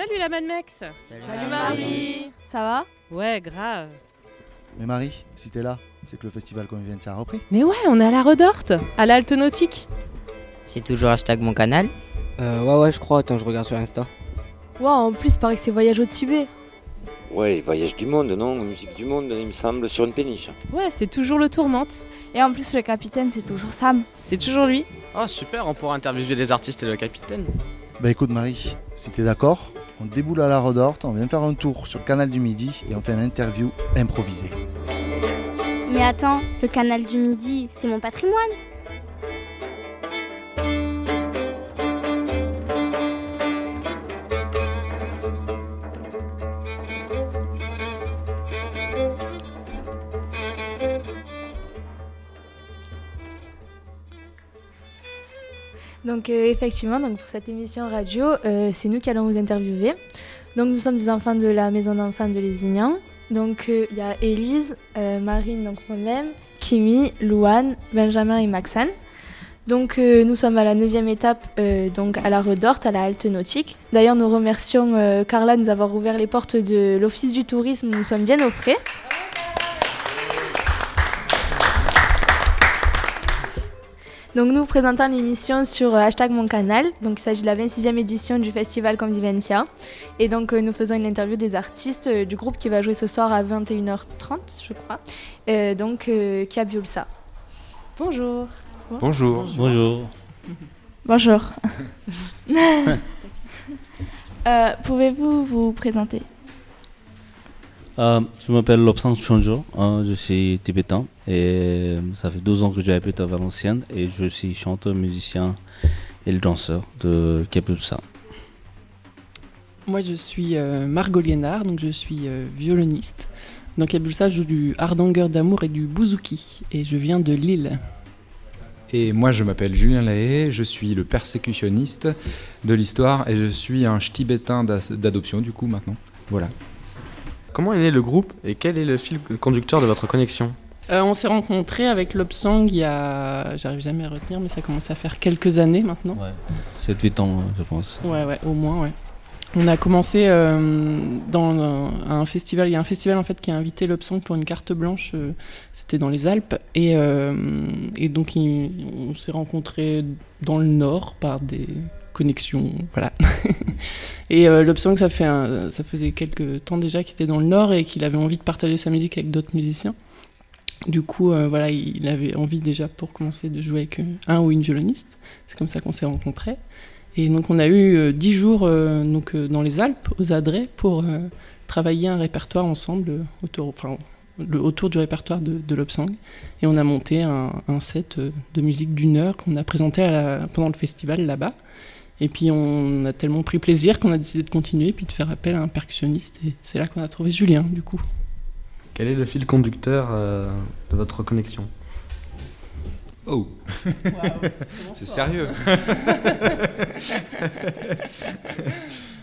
Salut la Mad Mex Salut Marie Ça va Ouais, grave. Mais Marie, si t'es là, c'est que le festival qu'on vient de faire a repris. Mais ouais, on est à la Redorte, à l'Alte Nautique. C'est toujours hashtag mon canal Euh, ouais, ouais, je crois. Attends, je regarde sur Insta. Waouh, en plus, il paraît que c'est voyage au Tibet. Ouais, les voyages du monde, non? Musique du monde, il me semble, sur une péniche. Ouais, c'est toujours le tourmente. Et en plus, le capitaine, c'est toujours Sam. C'est toujours lui. Oh super, on pourra interviewer les artistes et le capitaine. Bah écoute Marie, si t'es d'accord, on déboule à la Redorte, on vient faire un tour sur le canal du Midi et on fait une interview improvisée. Mais attends, le canal du Midi, c'est mon patrimoine. Donc euh, effectivement, donc pour cette émission radio, euh, c'est nous qui allons vous interviewer. Donc nous sommes des enfants de la maison d'enfants de Lézignan. Donc euh, il y a Élise, Marine, donc moi-même, Kimi, Louane, Benjamin et Maxane. Donc nous sommes à la neuvième étape, donc à la Redorte, à la halte nautique. D'ailleurs nous remercions Carla de nous avoir ouvert les portes de l'office du tourisme. Nous sommes bien au. Donc nous présentons l'émission sur euh, hashtag mon canal. Donc il s'agit de la 26e édition du festival Convivencia. Et donc euh, nous faisons une interview des artistes euh, du groupe qui va jouer ce soir à 21h30, je crois. Euh, donc euh, Kiabiulsa. Bonjour. Bonjour. Bonjour. Bonjour. Euh, Pouvez-vous vous présenter? Euh, je m'appelle Lobsang Chonjo, euh, je suis tibétain et ça fait 12 ans que j'habite à Valenciennes et je suis chanteur, musicien et le danseur de Kapulsa. Moi, je suis euh, Margot Liénard, donc je suis euh, violoniste. Dans Kabulsa, je joue du hardanger d'amour et du bouzouki, et je viens de Lille. Et moi, je m'appelle Julien Lahaye, je suis le persécutionniste de l'histoire et je suis un tibétain d'adoption, du coup, maintenant. Voilà. Comment est né le groupe et quel est le fil conducteur de votre connexion? Euh, on s'est rencontrés avec Lobsang il y a. J'arrive jamais à retenir, mais ça commence à faire quelques années maintenant. Ouais. 7-8 ans, je pense. Ouais, ouais, au moins, ouais. On a commencé euh, dans un, un festival. Il y a un festival en fait qui a invité Lobsang pour une carte blanche. euh, C'était dans les Alpes et, et donc il- on s'est rencontrés dans le Nord par des connexions, voilà. et euh, Lobsang, ça fait un- ça faisait quelques temps déjà qu'il était dans le Nord et qu'il avait envie de partager sa musique avec d'autres musiciens. Du coup, euh, voilà, il avait envie déjà pour commencer de jouer avec euh, un ou une violoniste. C'est comme ça qu'on s'est rencontrés. Et donc on a eu euh, dix jours donc, dans les Alpes, aux Adrets, pour travailler un répertoire ensemble autour, enfin, autour du répertoire de, de Lobsang. Et on a monté un, set de musique d'une heure qu'on a présenté pendant le festival là-bas. Et puis on a tellement pris plaisir qu'on a décidé de continuer, puis de faire appel à un percussionniste. Et c'est là qu'on a trouvé Julien, du coup. Quel est le fil conducteur euh, de votre connexion? Oh C'est sérieux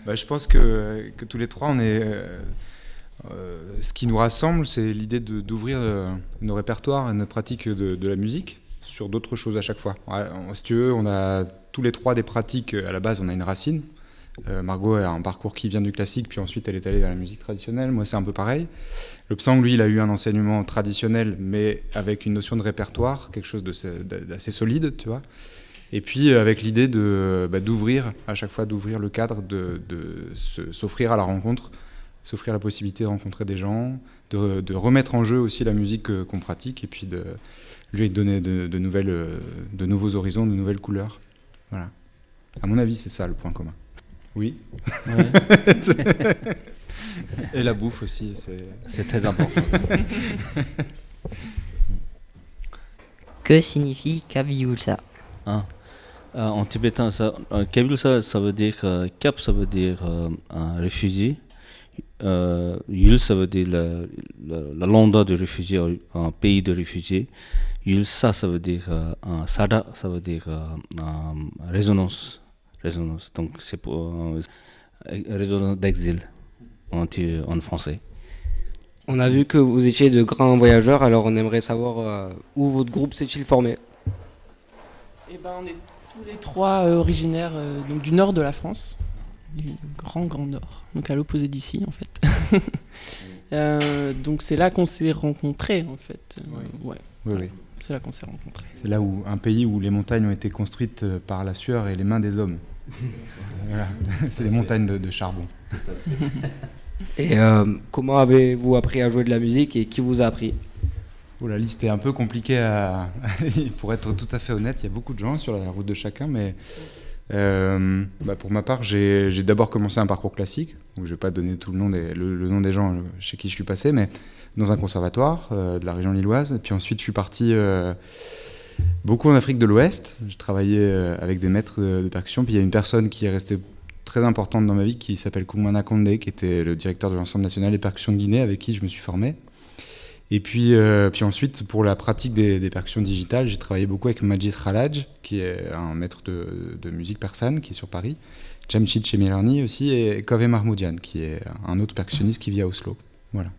Bah, Je pense que, que tous les trois, on est. euh, euh, ce qui nous rassemble, c'est l'idée de- d'ouvrir euh, nos répertoires et nos pratiques de, de la musique sur d'autres choses à chaque fois. Ouais, on- si tu veux, on a tous les trois des pratiques. À la base, on a une racine. Euh, Margot a un parcours qui vient du classique, puis ensuite elle est allée vers la musique traditionnelle. Moi, c'est un peu pareil. Le Psang, lui, il a eu un enseignement traditionnel, mais avec une notion de répertoire, quelque chose d'assez solide, tu vois. Et puis euh, avec l'idée bah, d'ouvrir à chaque fois d'ouvrir le cadre, de, s'offrir à la rencontre, s'offrir la possibilité de rencontrer des gens, de, remettre en jeu aussi la musique qu'on pratique, et puis de lui donner de, de nouvelles, euh, de nouveaux horizons, de nouvelles couleurs. Voilà. À mon avis, c'est ça le point commun. Oui. Ouais. Et la bouffe aussi, c'est. C'est très important. Que signifie Kaviulsa Hein. Euh, en tibétain, ça, euh, ça veut dire euh, Kap, ça veut dire euh, un réfugié. Euh, Yul, ça veut dire la, la, la landa de réfugié, un pays de réfugiés. Yulsa, ça veut dire euh, un sada, ça veut dire euh, un résonance. Résonance. Donc c'est pour euh, résonance d'exil en, français. On a vu que vous étiez de grands voyageurs, alors on aimerait savoir euh, où votre groupe s'est-il formé? Eh ben, on est tous les trois euh, originaires euh, donc, du nord de la France. du Grand Grand Nord, donc à l'opposé d'ici en fait. Euh, donc c'est là qu'on s'est rencontrés en fait. Euh, ouais. Oui, oui. C'est là qu'on s'est rencontrés. C'est là où un pays où les montagnes ont été construites euh, par la sueur et les mains des hommes. voilà. C'est les montagnes de, de charbon. Et euh, comment avez-vous appris à jouer de la musique et qui vous a appris? Oh, la liste est un peu compliquée à. pour être tout à fait honnête, il y a beaucoup de gens sur la route de chacun, mais euh, bah, pour ma part, j'ai d'abord commencé un parcours classique, où je vais pas donner tout le nom des, le, le nom des gens chez qui je suis passé, mais dans un conservatoire euh, de la région lilloise. Et puis ensuite, je suis parti euh, beaucoup en Afrique de l'Ouest. Je travaillais euh, avec des maîtres de, percussion. Puis il y a une personne qui est restée très importante dans ma vie qui s'appelle Koumana Kondé, qui était le directeur de l'ensemble national des percussions de Guinée, avec qui je me suis formé. Et puis, puis ensuite, pour la pratique des, percussions digitales, j'ai travaillé beaucoup avec Majid Khalaj, qui est un maître de, de musique persane, qui est sur Paris, Jamshid Chemirani aussi, et Kove Mahmoudian, qui est un autre percussionniste qui vit à Oslo. Voilà.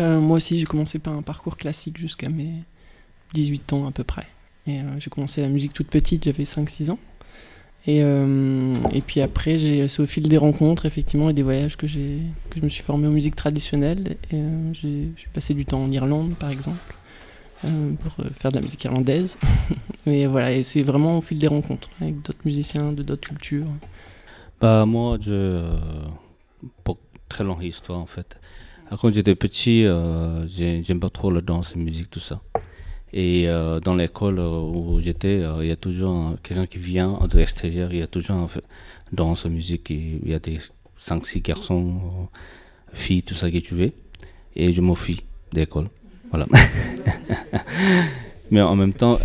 Euh, moi aussi, j'ai commencé par un parcours classique jusqu'à mes 18 ans à peu près. Et euh, j'ai commencé la musique toute petite, j'avais 5-6 ans. Et, euh, et puis après, c'est au fil des rencontres, effectivement, et des voyages que, que je me suis formé aux musiques traditionnelles. J'ai, passé du temps en Irlande, par exemple, pour faire de la musique irlandaise. et voilà, et c'est vraiment au fil des rencontres avec d'autres musiciens de d'autres cultures. Bah, moi, je. pour très longue histoire en fait. Quand j'étais petit, euh, j'ai- j'aime pas trop la danse, la musique, tout ça. Et euh, dans l'école euh, où j'étais, euh, il y a toujours un- quelqu'un qui vient de l'extérieur, il y a toujours un fait- danse, musique, il y a des 5-6 garçons, filles, tout ça qui jouaient. Et je m'enfuis de l'école. Voilà. Mais en même temps,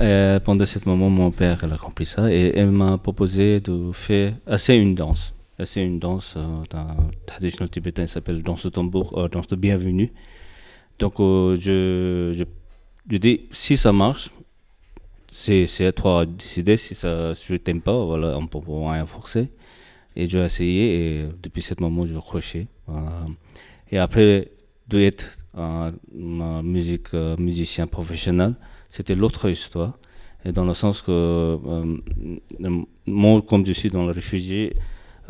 pendant ce moment, mon père a compris ça et elle m'a proposé de faire assez une danse. Assez une danse euh, d'un traditionnel tibétain qui s'appelle danse de tambour, euh, danse de bienvenue. Donc, euh, je, dis, si ça marche, c'est c'est à toi de décider. Si, ça, si je t'aime pas, voilà, on peut rien forcer. Et j'ai essayé et depuis ce moment, je crochais. Et après d'être euh, musicien professionnel, c'était l'autre histoire. Et dans le sens que moi, comme je suis dans le réfugié,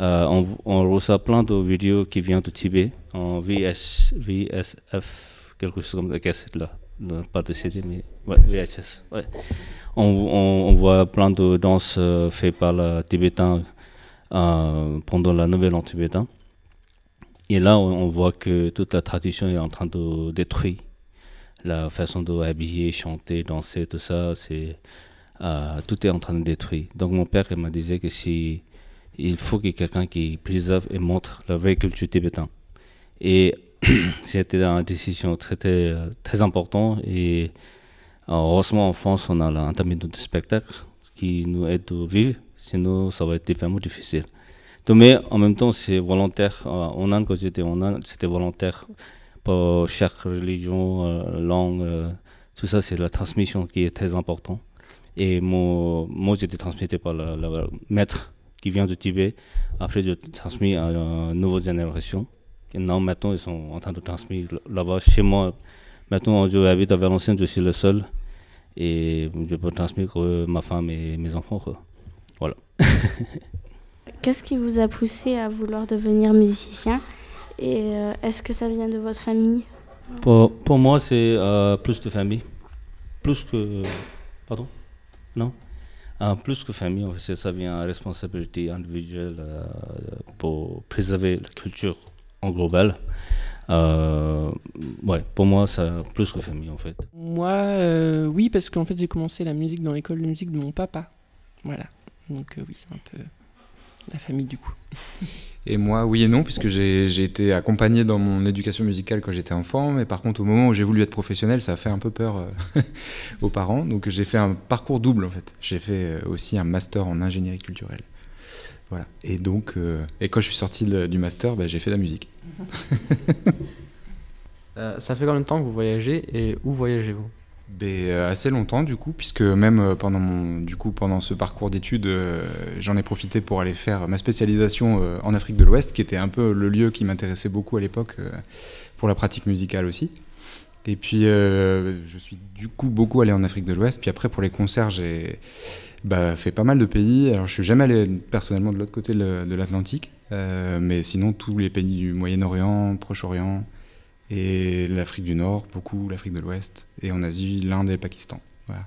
euh, on, on reçoit plein de vidéos qui viennent de Tibet en VS, VSF, quelque chose comme la cassette là. Pas de CD, mais VHS. On, voit plein de danses euh, faites par les Tibétains euh, pendant la nouvelle en tibétain. Et là, on, voit que toute la tradition est en train de détruire la façon de habiller, chanter, danser, tout ça, c'est tout est en train de détruire. Donc mon père il m'a disait que si il faut ait quelqu'un qui préserve et montre la vraie culture tibétaine. Et c'était une décision très très, importante et euh, heureusement en France on a l'intermédiaire de spectacle qui nous aide à vivre, sinon ça va être vraiment difficile. Mais en même temps c'est volontaire. Euh, En Inde quand j'étais en Inde c'était volontaire pour chaque religion, euh, langue, tout ça, c'est la transmission qui est très importante. Et mon, moi, j'étais transmis par le maître qui vient de Tibet. Après, je transmis à une nouvelle génération. Et non, maintenant, ils sont en train de transmettre là-bas chez moi. Maintenant, je habite à Valenciennes, je suis le seul. Et je peux transmettre euh, ma femme et mes enfants. quoi. Voilà. Qu'est-ce qui vous a poussé à vouloir devenir musicien? Et euh, est-ce que ça vient de votre famille? Pour, pour moi, c'est euh, plus de famille. Plus que. Pardon? Non? Euh, Plus que famille, en ça vient à responsabilité individuelle euh, pour préserver la culture en global. Euh, ouais, pour moi, ça plus que famille, en fait. Moi, euh, oui, parce qu'en fait, j'ai commencé la musique dans l'école de musique de mon papa. Voilà. Donc, oui, c'est un peu la famille du coup. Et moi, oui et non, puisque j'ai été accompagné dans mon éducation musicale quand j'étais enfant, mais par contre, au moment où j'ai voulu être professionnel, ça a fait un peu peur euh, aux parents. Donc, j'ai fait un parcours double, en fait. J'ai fait euh, aussi un master en ingénierie culturelle. Voilà. Et donc, euh, et quand je suis sorti du master, bah, j'ai fait de la musique. Ça fait combien de temps que vous voyagez et où voyagez-vous? Euh, assez longtemps du coup, puisque même euh, pendant, mon, du coup, pendant ce parcours d'études, euh, j'en ai profité pour aller faire ma spécialisation en Afrique de l'Ouest, qui était un peu le lieu qui m'intéressait beaucoup à l'époque pour la pratique musicale aussi. Et puis je suis du coup beaucoup allé en Afrique de l'Ouest, puis après pour les concerts, j'ai bah, fait pas mal de pays. Alors, je suis jamais allé personnellement de l'autre côté de, l'Atlantique, mais sinon tous les pays du Moyen-Orient, Proche-Orient et l'Afrique du Nord, beaucoup l'Afrique de l'Ouest, et en Asie, l'Inde et le Pakistan. Voilà.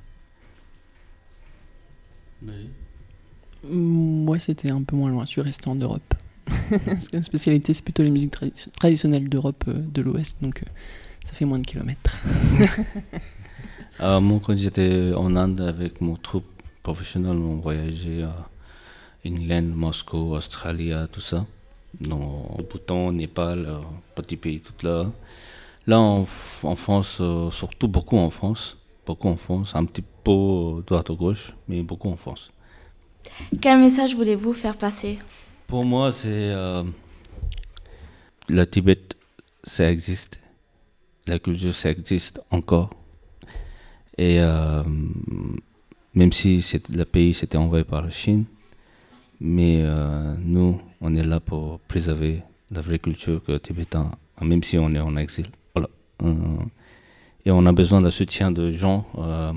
Moi, c'était un peu moins loin. Je suis resté en Europe. Parce que la spécialité, c'est plutôt les musiques tradi- traditionnelles d'Europe euh, de l'Ouest, donc euh, ça fait moins de kilomètres. Euh, moi, quand j'étais en Inde avec mon troupe professionnelle, on voyageait à England, Moscou, Australie, tout ça. Dans Bhoutan, Népal, euh, petit pays tout là. Là, en, en France, euh, surtout beaucoup en France. Beaucoup en France, un petit peu euh, droite à gauche, mais beaucoup en France. Quel message voulez-vous faire passer? Pour moi, c'est. euh, le Tibet, ça existe. La culture, ça existe encore. Et euh, même si le pays s'était envahi par la Chine, mais euh, nous, on est là pour préserver la vraie culture que tibétain, même si on est en exil. Et on a besoin d'un soutien de gens. euh,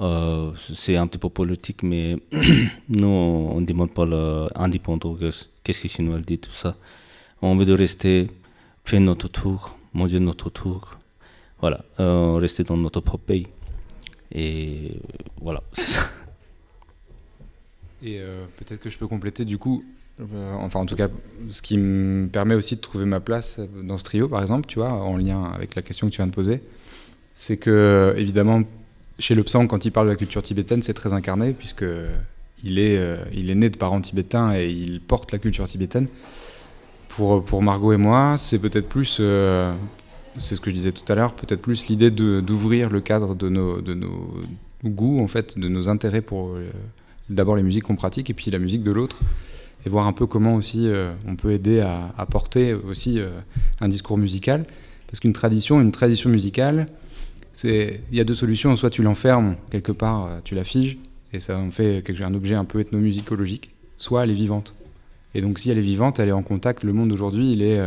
euh, c'est un petit peu politique, mais nous, on ne demande pas l'indépendance. qu'est-ce- que les Chinois disent, tout ça. On veut de rester, faire notre tour, manger notre tour. Voilà, euh, rester dans notre propre pays. Et voilà, c'est ça. Et peut-être que je peux compléter du coup, enfin en tout cas, ce qui me permet aussi de trouver ma place dans ce trio, par exemple, tu vois, en lien avec la question que tu viens de poser, c'est que évidemment, chez le Psang, quand il parle de la culture tibétaine, c'est très incarné, puisque il est, euh, il est né de parents tibétains et il porte la culture tibétaine. Pour, Margot et moi, c'est peut-être plus, euh, c'est ce que je disais tout à l'heure, peut-être plus l'idée d'ouvrir le cadre de nos, de nos goûts, en fait, de nos intérêts pour euh, d'abord les musiques qu'on pratique et puis la musique de l'autre, et voir un peu comment aussi euh, on peut aider à, porter aussi euh, un discours musical. Parce qu'une tradition, une tradition musicale, il y a deux solutions. Soit tu l'enfermes quelque part, euh, tu la figes, et ça en fait quelque, un objet un peu ethnomusicologique, soit elle est vivante. Et donc si elle est vivante, elle est en contact. Le monde d'aujourd'hui, il est,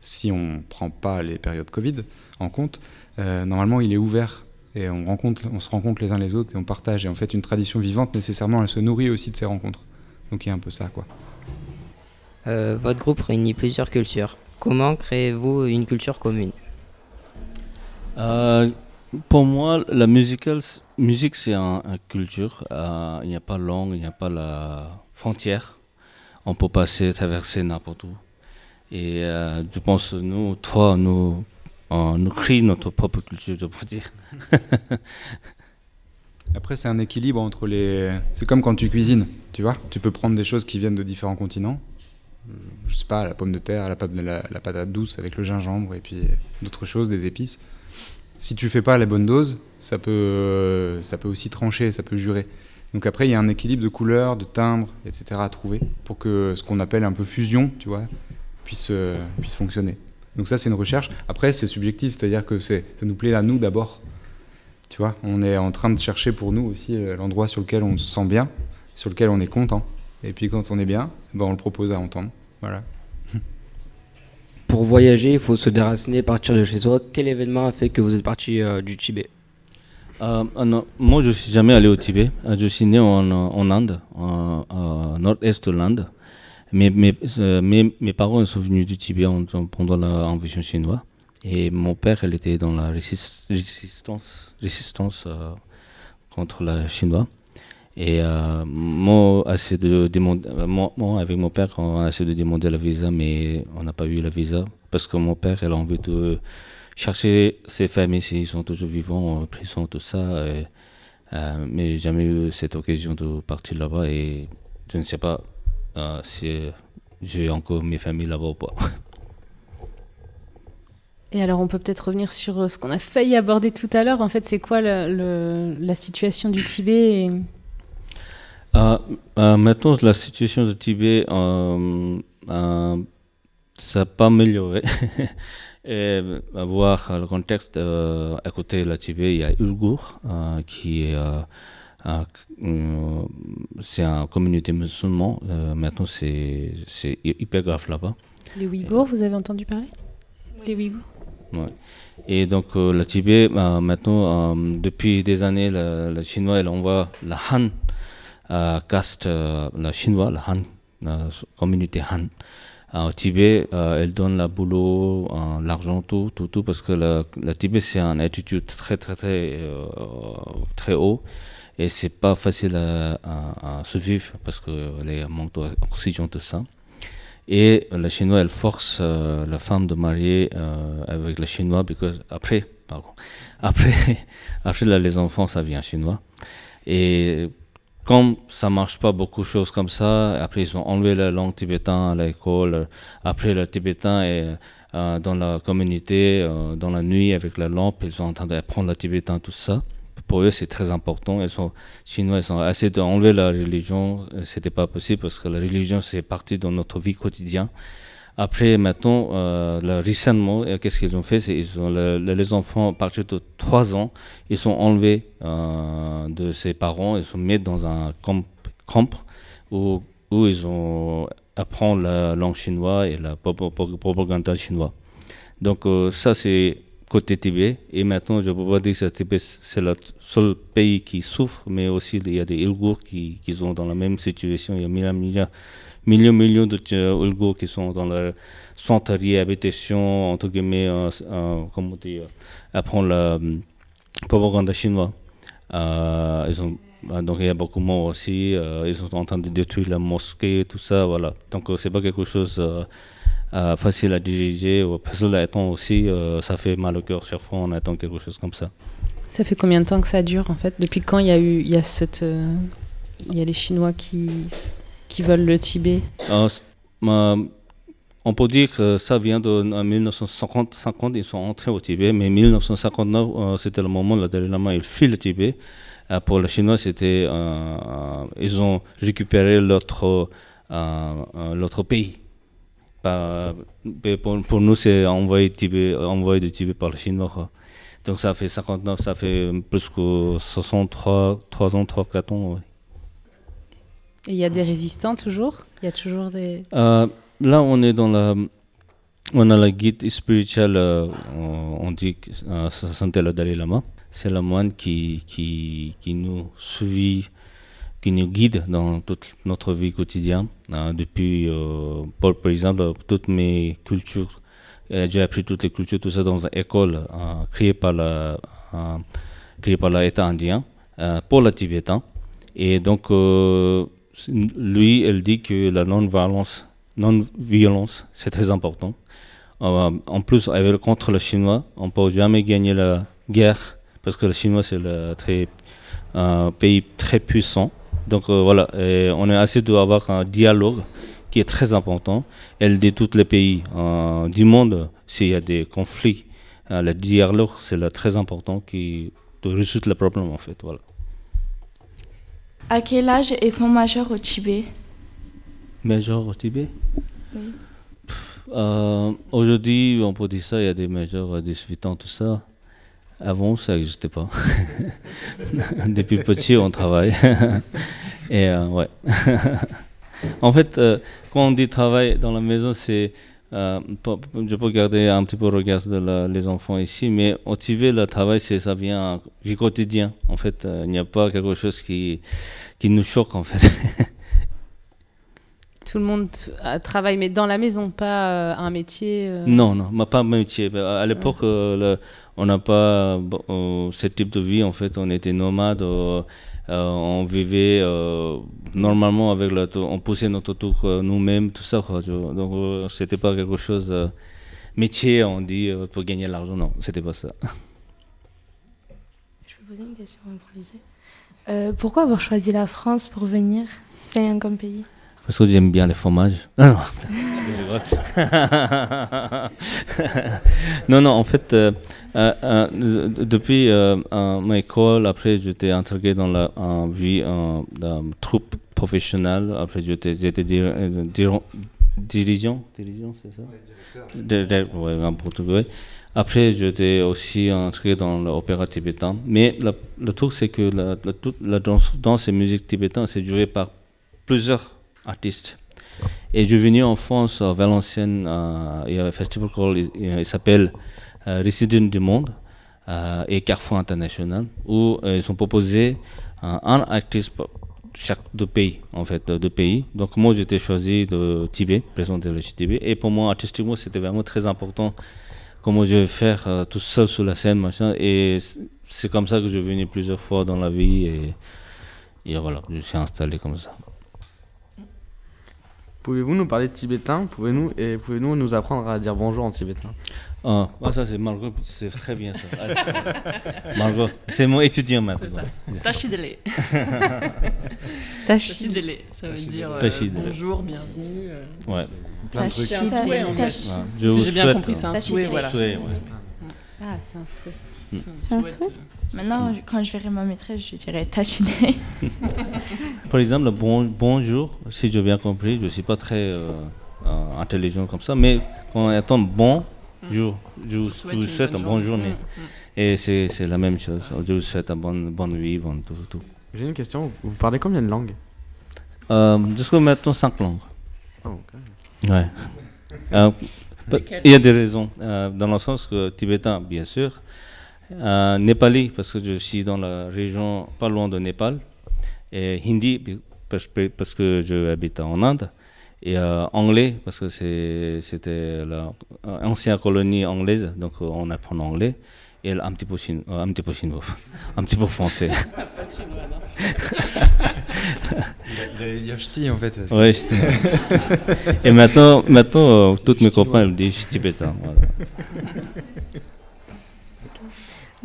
si on ne prend pas les périodes Covid en compte, normalement il est ouvert. Et on, rencontre, on se rencontre les uns les autres et on partage. Et en fait, une tradition vivante, nécessairement, elle se nourrit aussi de ces rencontres. Donc il y a un peu ça, quoi. Euh, votre groupe réunit plusieurs cultures. Comment créez-vous une culture commune Euh, pour moi, la musical, musique, c'est un- une culture. Euh, il n'y a pas langue, il n'y a pas la frontière. On peut passer, traverser n'importe où. Et euh, je pense, nous, trois, nous, on, nous créons notre propre culture, je peux dire. Après, c'est un équilibre entre les. C'est comme quand tu cuisines, tu vois. Tu peux prendre des choses qui viennent de différents continents. Euh, Je sais pas, la pomme de terre, la, la- patate douce avec le gingembre et puis d'autres choses, des épices. Si tu fais pas la bonne dose, ça peut, ça peut aussi trancher, ça peut jurer. Donc après, il y a un équilibre de couleurs, de timbres, etc. à trouver pour que ce qu'on appelle un peu fusion, tu vois, puisse, euh, puisse fonctionner. Donc ça, c'est une recherche. Après, c'est subjectif, c'est-à-dire que ça nous plaît à nous d'abord. Tu vois, on est en train de chercher pour nous aussi euh, l'endroit sur lequel on se sent bien, sur lequel on est content. Et puis quand on est bien, ben on le propose à entendre. Voilà. Pour voyager, il faut se déraciner, partir de chez soi. Quel événement a fait que vous êtes parti euh, du Tibet? Euh, non, moi, je suis jamais allé au Tibet. Euh, Je suis né en, en Inde, en, en nord-est de l'Inde. Mais mes, euh, mes, mes parents sont venus du Tibet en- en- pendant l'invasion chinoise. Et mon père, il était dans la résist- résistance, résistance euh, contre la chinoise. Et euh, moi, a essayé de demander, moi, avec mon père, on a essayé de demander la visa, mais on n'a pas eu la visa parce que mon père, il a envie de chercher ses familles s'ils sont toujours vivants, en prison, tout ça. et, euh, mais jamais eu cette occasion de partir là-bas et je ne sais pas euh, si j'ai encore mes familles là-bas ou pas. Et alors, on peut peut-être revenir sur euh, ce qu'on a failli aborder tout à l'heure. En fait, c'est quoi la situation du Tibet et- Euh, euh, maintenant, la situation du Tibet, euh, euh, ça n'a pas amélioré. Et voir le contexte, euh, à côté de la Tibet, il y a Ulgour, euh, qui est, c'est une communauté musulmane. Euh, maintenant, c'est c'est hyper grave là-bas. les Ouïghours Vous avez entendu parler? Des Ouïghours Ouais. Et donc euh, le Tibet, euh, maintenant, euh, depuis des années, le, le Chinois, il envoie la Han, euh, caste, la Chinois, la Han, la communauté Han. Au Tibet, elle donne le boulot, euh, l'argent, tout, tout, tout, parce que le, Tibet, c'est une attitude très, très, très, euh, très haut. Et c'est pas facile à, à, à survivre parce que les manques d'oxygène, tout ça. Et la Chinois, elle force euh, la femme de marier avec le Chinois, parce après, après, après les enfants, ça vient chinois. Et comme ça marche pas beaucoup de choses comme ça, après ils ont enlevé la langue tibétaine à l'école. Après le tibétain est euh, dans la communauté, euh, dans la nuit avec la lampe, ils sont en train d'apprendre le tibétain, tout ça. Pour eux, c'est très important. Ils sont chinois, ils ont essayé d'enlever la religion, euh, c'était pas possible parce que la religion c'est partie de notre vie quotidienne. Après, maintenant, euh, là, récemment, euh, qu'est-ce qu'ils ont fait? Ils ont le- le- les enfants, à partir de 3 ans, ils sont enlevés euh, de ses parents, ils sont mis dans un camp, où, ils ont apprend la langue chinoise et la pro- pro- propagande chinoise. Donc euh, ça, c'est côté Tibet. Et maintenant, je peux pas dire que Tibet, c'est le seul pays qui souffre, mais aussi il y a des Ouïghours qui, sont dans la même situation. Il y a millions, millions, millions, millions de euh, Ouïghours qui sont dans leur centre de réhabilitation, entre guillemets, euh, euh, comment dire, apprendre la euh, propagande chinoise. Ils ont, donc il y a beaucoup de morts aussi. ils sont en train de détruire la mosquée, tout ça, voilà. Donc euh, c'est pas quelque chose euh, facile à diriger. ou Facile à attendre aussi, ça fait mal au cœur chaque fois on attend quelque chose comme ça. Ça fait combien de temps que ça dure en fait? Depuis quand il y a eu il y a cette il y a les Chinois qui qui le Tibet ma- on peut dire que ça vient de en 1950, 50, ils sont entrés au Tibet, mais 1959, euh, c'était le moment où le Dalai Lama fit le Tibet. Euh, pour les Chinois, c'était, euh, ils ont récupéré l'autre, l'autre pays. Pour, nous, c'est envoyé, Tibet, envoyé du Tibet par les Chinois. Donc ça fait 59, ça fait plus que 63, 3 ans, 3, 4 ans. ouais. Il y a des résistants toujours? Il y a toujours des Euh, là, on est dans la. On a la guide spirituelle, euh, on dit que euh, ça le Dalai Lama. C'est le moine qui, qui, qui nous suit, qui nous guide dans toute notre vie quotidienne. Euh, depuis, pour, par exemple, toutes mes cultures, j'ai appris toutes les cultures, tout ça dans une école créée par l'État indien pour le tibétain. Et donc, lui, elle dit que la non-violence, c'est très important. Euh, en plus, avec, contre le chinois, on ne peut jamais gagner la guerre parce que le chinois, c'est un pays très puissant. Donc euh, voilà, on est assez d'avoir un dialogue qui est très important. Elle dit tous les pays euh, du monde, s'il y a des conflits, euh, le dialogue, c'est très important qui de résoudre le problème en fait. Voilà. À quel âge est-on majeur au Tibet? Major au Tibet? Oui. Euh, Aujourd'hui, on peut dire ça, il y a des majors à 18 ans, tout ça. Avant, ça n'existait pas. Depuis petit, on travaille. Et euh, ouais. en fait, euh, quand on dit travail dans la maison, c'est. Euh, je peux garder un petit peu le regard de la- les enfants ici, mais au Tibet, le travail, c'est, ça vient du quotidien. En fait, euh, il n'y a pas quelque chose qui, qui nous choque, en fait. Tout le monde travaille mais dans la maison, pas euh, un métier Non, non, pas métier. Bah, À l'époque, on n'a pas ce type de vie. En fait, on était nomades. Euh, on vivait euh, normalement avec le, on poussait notre tour euh, nous-mêmes, tout ça. quoi. Donc, c'était pas quelque chose métier. On dit pour gagner de l'argent. Non, c'était pas ça. Je vais poser une question improvisée. Pourquoi avoir choisi la France pour venir Enfin, comme pays? Parce que j'aime bien les fromages. Non. Non, non, en fait, euh, euh, euh, depuis euh, euh, ma école, après j'étais intégré dans la vie d'un troupe professionnelle. Après j'étais j'étais dir- dir- dirigeant, dirigeant c'est ça? Di- di- ouais, en portugais. Après, j'étais aussi intégré dans l'opéra tibétain. Mais la- le truc, c'est que la, la- toute la danse, danse et musique tibétaine, c'est joué par plusieurs artistes. Et je suis venu en France, à Valenciennes, euh, il y a un festival il s'appelle euh, Résident du Monde euh, et Carrefour International, où euh, ils ont proposé un, artiste pour chaque deux pays, en fait, deux pays. Donc moi, j'étais choisi de Tibet, présenter le Tibet. Et pour moi, artistiquement, c'était vraiment très important comment je vais faire euh, tout seul sur la scène, machin. Et c'est comme ça que je suis venu plusieurs fois dans la vie et voilà, je suis installé comme ça. Pouvez-vous nous parler de tibétain? Pouvez-nous et pouvez-nous nous apprendre à dire bonjour en tibétain? Ah, ah, ça c'est Margot, c'est très bien ça. Margot, c'est mon étudiant maintenant. Tachidele. Tachi- Tachidele, ça veut dire euh, bonjour, bienvenue. euh. Ouais. Plein de trucs. C'est un souhait en fait. Je Si j'ai bien souhaite, compris, c'est un Tachidele. souhait, voilà. Souhait, ouais. Ah, c'est un souhait. C'est un souhait Maintenant, je- quand je verrai ma maîtresse, je dirais Tachidele. Par exemple, le bon, bonjour, si j'ai bien compris, je ne suis pas très euh, euh, intelligent comme ça, mais quand on attend bon jour, je vous, je vous souhaite une bonne journée. Et c'est c'est la même chose. Je vous souhaite une bonne, bonne vie, bonne tout. tout. J'ai une question. Vous parlez combien de langues? Euh, Jusqu'à maintenant, cinq langues. Oh, ok. Ouais. Euh, il y a des raisons. euh, dans le sens que tibétain, bien sûr. Euh, népali, parce que je suis dans la région pas loin de Népal. Et hindi, parce, que- je habite en Inde. Et euh, anglais, parce que c'était l'ancienne colonie anglaise, donc euh, on apprend anglais. Et un petit peu, chino- euh, un petit peu chinois, un petit peu français. Il allait dire ch'ti en fait. Ouais, j'étais- Et maintenant, maintenant euh, toutes mes copains me disent je suis tibétain. voilà.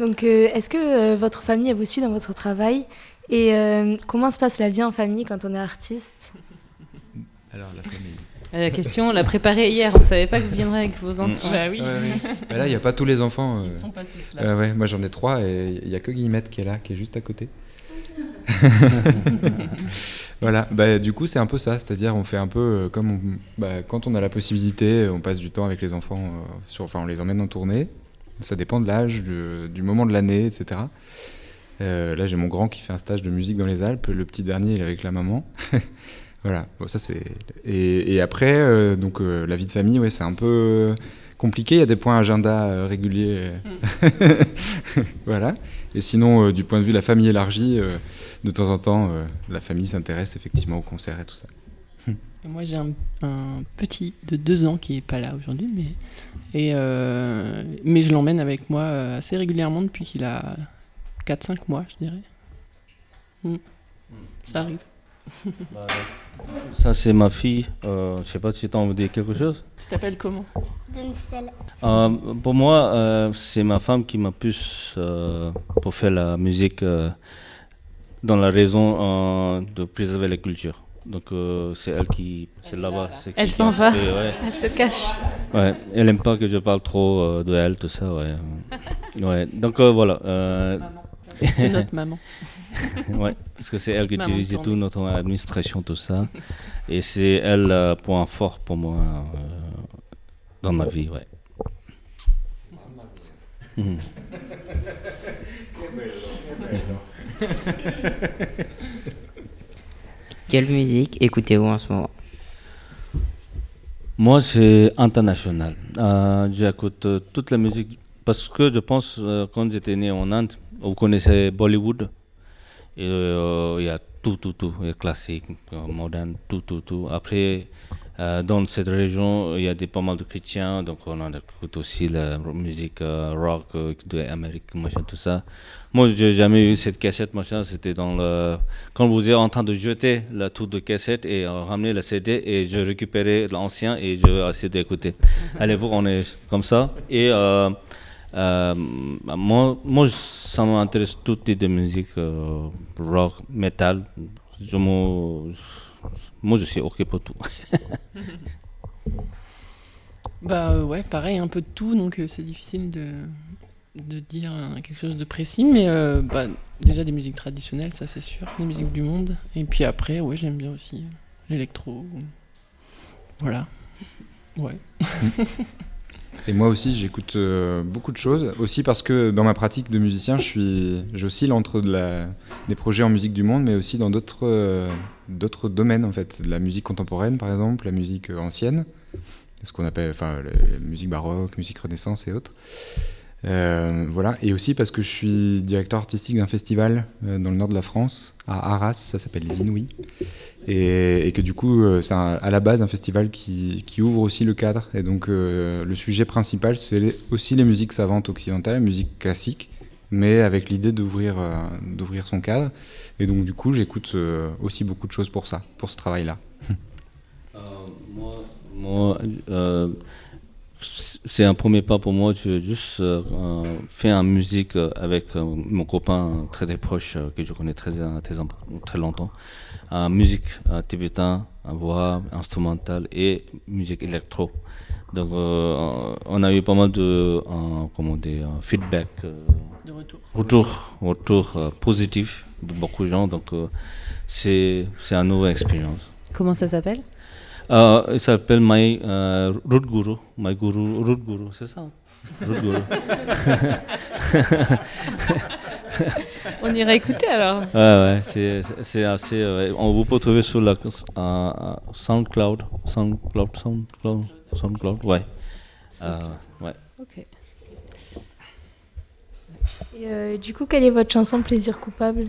Donc, euh, est-ce que euh, votre famille elle vous suit dans votre travail Et euh, comment se passe la vie en famille quand on est artiste? Alors la famille. Euh, La question, on l'a préparée hier. On ne savait pas que vous viendrez avec vos enfants. Bah oui. Ouais, ouais. Là, il n'y a pas tous les enfants. euh. Ils sont pas tous là. Euh, ouais, moi j'en ai trois et il n'y a que Guillemette qui est là, qui est juste à côté. voilà, bah, du coup c'est un peu ça, c'est-à-dire on fait un peu comme on- bah, quand on a la possibilité, on passe du temps avec les enfants, euh, sur, enfin on les emmène en tournée, ça dépend de l'âge, du, du moment de l'année, etc. Euh, là j'ai mon grand qui fait un stage de musique dans les Alpes, le petit dernier il est avec la maman. voilà, bon, ça c'est... Et, et après, euh, donc euh, la vie de famille, ouais, c'est un peu compliqué, il y a des points agenda euh, réguliers. voilà. Et sinon, euh, du point de vue de la famille élargie, euh, de temps en temps, euh, la famille s'intéresse effectivement aux concerts et tout ça. Moi, j'ai un, un petit de deux ans qui est pas là aujourd'hui, mais et euh, mais je l'emmène avec moi euh, assez régulièrement depuis qu'il a 4-5 mois, je dirais. Mm. Ça arrive. Ça, c'est ma fille. Euh, je sais pas si tu as envie de dire quelque chose. Tu t'appelles comment? Euh, pour moi, euh, c'est ma femme qui m'a plus euh, pour faire la musique euh, dans la raison euh, de préserver la culture. Donc euh, c'est elle qui, c'est là-bas. c'est Elle qui- s'en va. ouais. Elle se cache. Ouais, elle aime pas que je parle trop euh, de elle, tout ça, ouais. ouais. Donc euh, voilà. euh, C'est notre maman. ouais, parce que c'est elle qui dirige de tout notre administration, tout ça. Et c'est elle le point fort pour moi euh, dans ma vie, ouais. Mhm. Quelle musique écoutez-vous en ce moment? Moi, c'est international. Euh, J'écoute euh, toute la musique parce que je pense, euh, quand j'étais né en Inde, vous connaissez Bollywood? Euh, Il y a tout, tout, tout. Il y a classique, moderne, tout, tout, tout. Après, euh, dans cette région, il y a des, pas mal de chrétiens, donc on écoute aussi la musique euh, rock euh, de l'Amérique, machin, tout ça. Moi, j'ai jamais eu cette cassette, machin. C'était dans le. Quand vous êtes en train de jeter la tour de cassette et euh, ramener la CD, et je récupérais l'ancien et je essayais d'écouter. Allez, vous, on est comme ça. Et moi, moi, ça m'intéresse tout type de musique, euh, rock, metal. Je me- moi, je suis OK pour tout. Bah euh, ouais, pareil, un peu de tout, donc euh, c'est difficile de, de dire euh, quelque chose de précis, mais euh, bah, déjà des musiques traditionnelles, ça c'est sûr, des musiques du monde. Et puis après, ouais, j'aime bien aussi l'électro. Voilà. Ouais. Et moi aussi, j'écoute euh, beaucoup de choses. Aussi parce que dans ma pratique de musicien, je suis, j'oscille entre de la, des projets en musique du monde, mais aussi dans d'autres, euh, d'autres domaines en fait, la musique contemporaine par exemple, la musique euh, ancienne. ce qu'on appelle enfin, la musique baroque, musique renaissance et autres. Euh, voilà, et aussi parce que je suis directeur artistique d'un festival euh, dans le nord de la France, à Arras, ça s'appelle les Inouïs, et, que du coup, c'est à la base un festival qui, qui ouvre aussi le cadre. Et donc, le sujet principal, c'est aussi les musiques savantes occidentales, la musique classique, mais avec l'idée d'ouvrir d'ouvrir son cadre. Et donc, du coup, j'écoute euh, aussi beaucoup de choses pour ça, pour ce travail-là. moi, moi, euh, c'est un premier pas pour moi. Je juste euh, euh, fait une musique euh, avec euh, mon copain très très proche euh, que je connais très très, très longtemps. Euh, musique euh, tibétaine, euh, voix instrumentale et musique électro. Donc euh, on a eu pas mal de euh, comment dire, euh, feedback, euh, De retour. retour, retour euh, positif de beaucoup de gens. Donc euh, c'est une nouvelle expérience. Comment ça s'appelle? Euh, il s'appelle My euh, Root Guru. My Guru, Root Guru, c'est ça? Root Guru. On ira écouter alors. Ouais, ouais, c'est c'est- assez. euh, ouais. On vous peut trouver sur la euh, euh, SoundCloud. SoundCloud, SoundCloud, SoundCloud, ouais. Euh, ouais. Ok. Et euh, du coup, quelle est votre chanson plaisir coupable?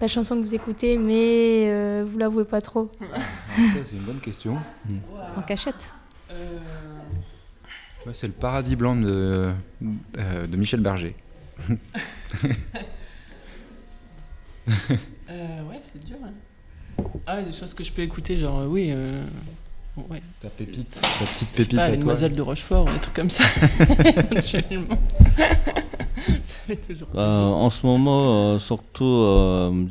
La chanson que vous écoutez, mais euh, vous l'avouez pas trop. Ça, c'est une bonne question. En cachette. Ouais, c'est le paradis blanc de, euh, de Michel Berger. Euh, ouais, c'est dur. hein. Ah, des choses que je peux écouter, genre, euh, oui. euh, ouais. Ta pépite, ta petite pépite pas, à les toi. demoiselles de Rochefort ou des trucs comme ça. Éventuellement. fait toujours Euh, en ce moment, euh, surtout, euh,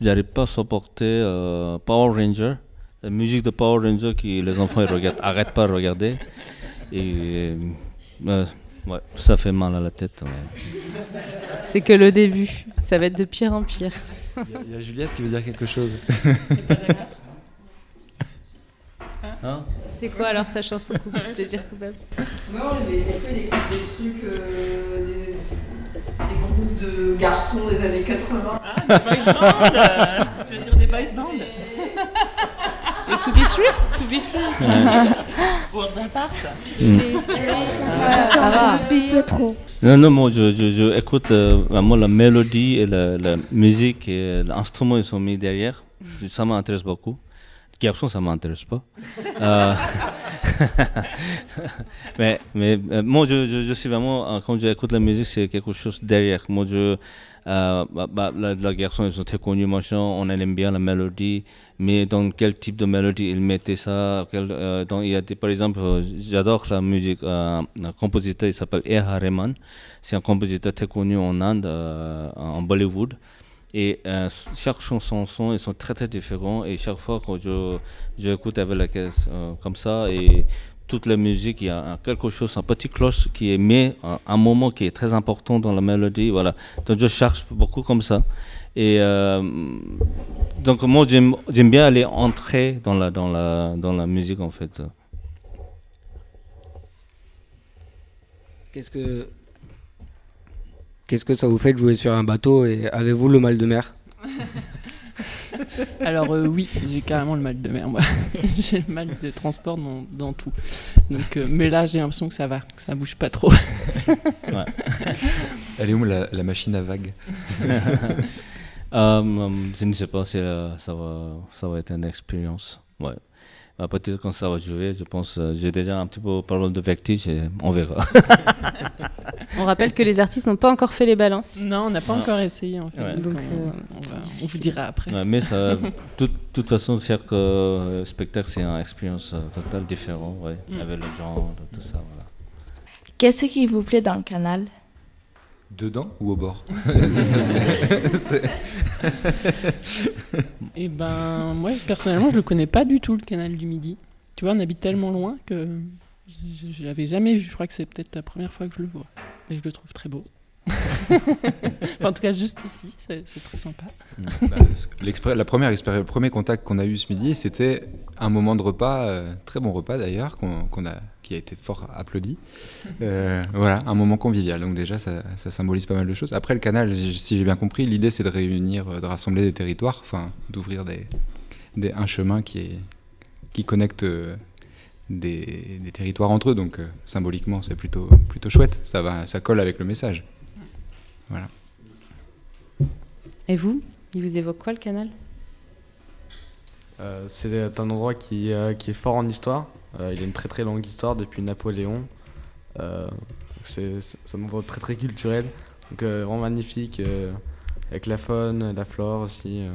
j'arrive pas à supporter euh, Power Ranger, la musique de Power Ranger que les enfants ils regardent, arrêtent pas de regarder. Et euh, ouais, ça fait mal à la tête. ouais. C'est que le début. Ça va être de pire en pire. Il y a- il y, a Juliette qui veut dire quelque chose. Hein C'est quoi alors sa chanson coupable, plaisir coupable? Non, des, des fois, il écoute des trucs, euh, des, des groupes de garçons des années 80. Ah, des boys band Tu veux dire des boys band Et To Be Free To Be Free World Apart Mm. Ah, va. trop. Non, non, moi je, je, je écoute euh, vraiment la mélodie et la, la musique et l'instrument ils sont mis derrière. Ça m'intéresse beaucoup. Les garçons, ça m'intéresse pas. Euh, mais mais euh, moi je, je, suis vraiment, euh, quand j'écoute la musique, c'est quelque chose derrière. Moi je. Euh, bah, bah, la, garçon, ils sont très connus, machin, on aime bien la mélodie, mais dans quel type de mélodie ils mettaient ça quel, il y a des, Par exemple, j'adore la musique, un compositeur, il s'appelle E.R. Rahman, c'est un compositeur très connu en Inde, en Bollywood. Et euh, chaque chanson, son, ils sont très très différents. Et chaque fois que je j'écoute avec la caisse euh, comme ça, et toute la musique, il y a quelque chose, un petit cloche qui est mis un moment qui est très important dans la mélodie. Voilà. Donc je cherche beaucoup comme ça. Et euh, donc moi j'aime j'aime bien aller entrer dans la dans la dans la musique en fait. Qu'est-ce que qu'est-ce que ça vous fait de jouer sur un bateau et avez-vous le mal de mer Alors euh, oui, j'ai carrément le mal de mer, moi. j'ai le mal de transport dans, dans tout. Donc, euh, mais là, j'ai l'impression que ça va, que ça bouge pas trop. Elle est où la, la machine à vagues Euh, je ne sais pas si euh, ça, va, ça va être une expérience. Ouais. Bah, Peut-être quand ça va jouer, je pense. euh, J'ai déjà un petit peu parlé de vertige et on verra. On rappelle que les artistes n'ont pas encore fait les balances. Non, on n'a pas Non. encore essayé en fait. Ouais. Donc, Donc, on, euh, on va- c'est on vous dira après. Ouais, mais ça, de toute- toute façon, chaque euh, spectacle, c'est une expérience euh, totale différente, ouais, Mm. avec les gens, tout ça. Voilà. Qu'est-ce qui vous plaît dans le canal? Dedans ou au bord Et ben, moi, personnellement, je le connais pas du tout, le canal du Midi. Tu vois, on habite tellement loin que je, je l'avais jamais vu. Je crois que c'est peut-être la première fois que je le vois. Et je le trouve très beau. Enfin, en tout cas, juste ici, c'est très sympa. Bah, ce- l'expré- la première le premier contact qu'on a eu ce midi, c'était un moment de repas, euh, très bon repas d'ailleurs, qu'on, qu'on a, qui a été fort applaudi. Euh, voilà, un moment convivial. Donc déjà, ça, ça symbolise pas mal de choses. Après, le canal, si j'ai bien compris, l'idée c'est de réunir, euh, de rassembler des territoires, enfin, d'ouvrir des, des- un chemin qui, est, qui connecte euh, des, des territoires entre eux. Donc symboliquement, c'est plutôt, plutôt chouette. Ça, va, ça colle avec le message. Voilà. Et vous? Il vous évoque quoi le canal? Euh, c'est un endroit qui, euh, qui est fort en histoire. Euh, il a une très très longue histoire depuis Napoléon. Euh, c'est c'est un endroit très très culturel. Donc euh, vraiment magnifique. euh, avec la faune, la flore aussi. euh.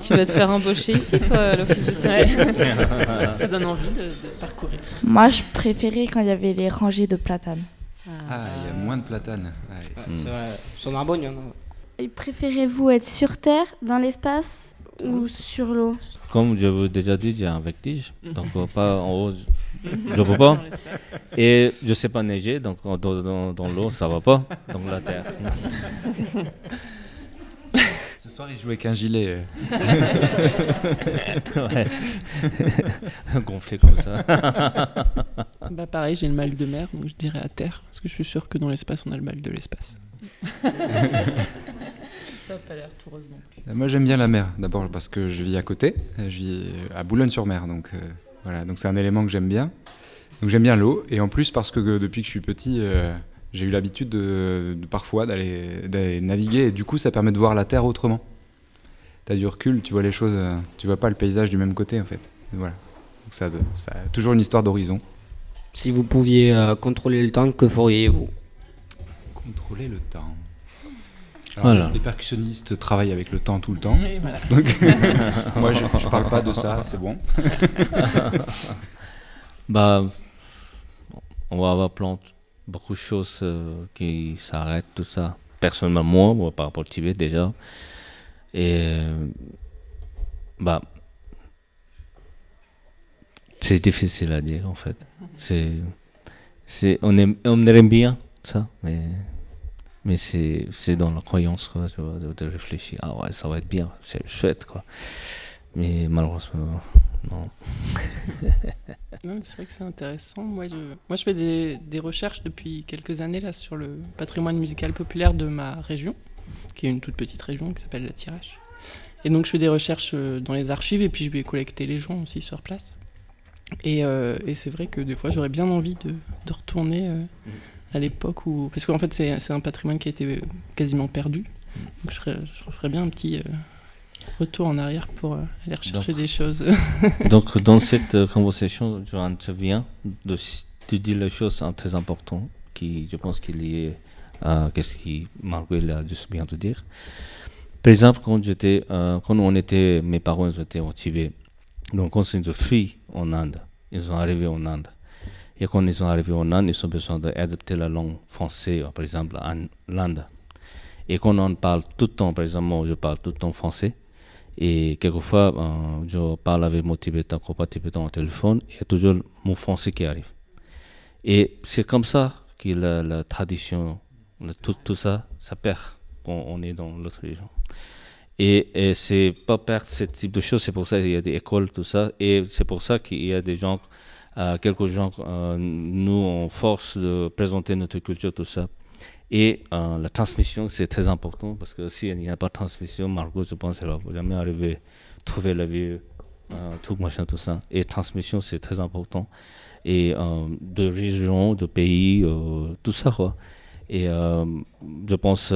Tu vas te faire embaucher ici, toi, l'office de tourisme Ça donne envie de, de parcourir. Moi, je préférais quand il y avait les rangées de platanes. Ah, il y a moins de platanes. Ouais. C'est vrai. Sur Narbonne, il y en a. Et préférez-vous être sur Terre, dans l'espace ou sur l'eau Comme je vous ai déjà dit, j'ai un vertige. Donc, euh, pas en haut, je ne peux pas. Et je ne sais pas neiger, donc dans, dans- dans l'eau, ça va pas. Donc, la terre. Ce soir, il jouait avec un gilet. ouais. Gonflé comme ça. Bah pareil, j'ai le mal de mer, donc je dirais à terre, parce que je suis sûr que dans l'espace, on a le mal de l'espace. Ça n'a pas l'air tout rose non plus. Moi, j'aime bien la mer. D'abord parce que je vis à côté. Euh, Je vis à Boulogne-sur-Mer, donc euh, voilà. Donc c'est un élément que j'aime bien. Donc j'aime bien l'eau, et en plus parce que euh, depuis que je suis petit, euh, j'ai eu l'habitude de, de parfois d'aller d'aller naviguer, et du coup, ça permet de voir la terre autrement. T'as du recul, tu vois les choses, tu vois pas le paysage du même côté en fait. Voilà. Donc ça, ça a toujours une histoire d'horizon. Si vous pouviez euh, contrôler le temps, que feriez-vous? Contrôler le temps. Alors, Voilà. Les percussionnistes travaillent avec le temps tout le temps. Oui, voilà. Donc, moi, je, je parle pas de ça, c'est bon. bah, on va avoir plein, beaucoup de choses euh, qui s'arrêtent, tout ça. Personnellement, moi, moi, par rapport au Tibet déjà. Et euh, bah, c'est difficile à dire en fait. C'est, c'est, on aime, on aime bien ça, mais, mais c'est, c'est dans la croyance quoi, tu vois, de, de réfléchir. Ah ouais, ça va être bien, c'est chouette quoi. Mais malheureusement, non. C'est vrai que c'est intéressant. Moi, je, moi, je fais des, des recherches depuis quelques années là sur le patrimoine musical populaire de ma région, qui est une toute petite région qui s'appelle la Tirache. Et donc, je fais des recherches euh, dans les archives et puis je vais collecter les gens aussi sur place. Et, euh, et c'est vrai que des fois, j'aurais bien envie de, de retourner euh, à l'époque où. Parce qu'en fait, c'est un patrimoine qui a été quasiment perdu. Donc, je ferais, je ferais bien un petit. euh, Retour en arrière pour euh, aller rechercher Donc- des choses. Donc, dans cette euh, conversation, je interviens de, de dire les choses très importantes qui, je pense, qu'il est lié à ce que Marguerite a juste bien de dire. Par exemple, quand, j'étais, euh, quand on était, mes parents étaient au Tibet, donc quand ils ont fui en Inde, ils sont arrivés en Inde. Et quand ils sont arrivés en Inde, ils ont besoin d'adapter la langue française, par exemple, en l'Inde. Et quand on parle tout le temps, par exemple, moi, je parle tout le temps français, et quelquefois, euh, je parle avec mon tibétain, copain tibétain au téléphone, il y a toujours mon français qui arrive. Et c'est comme ça que la, tradition, tout, ça, ça perd quand on est dans l'autre région. Et, et c'est pas perdre ce type de choses, c'est pour ça qu'il y a des écoles, tout ça, et c'est pour ça qu'il y a des gens, euh, quelques gens, euh, nous, on force de présenter notre culture, tout ça. Et euh, la transmission, c'est très important parce que s'il n'y a pas de transmission, Margot, je pense, elle va jamais arriver à trouver la vie, euh, tout machin, tout ça. Et transmission, c'est très important. Et de région, de pays, tout ça, quoi. Et je pense,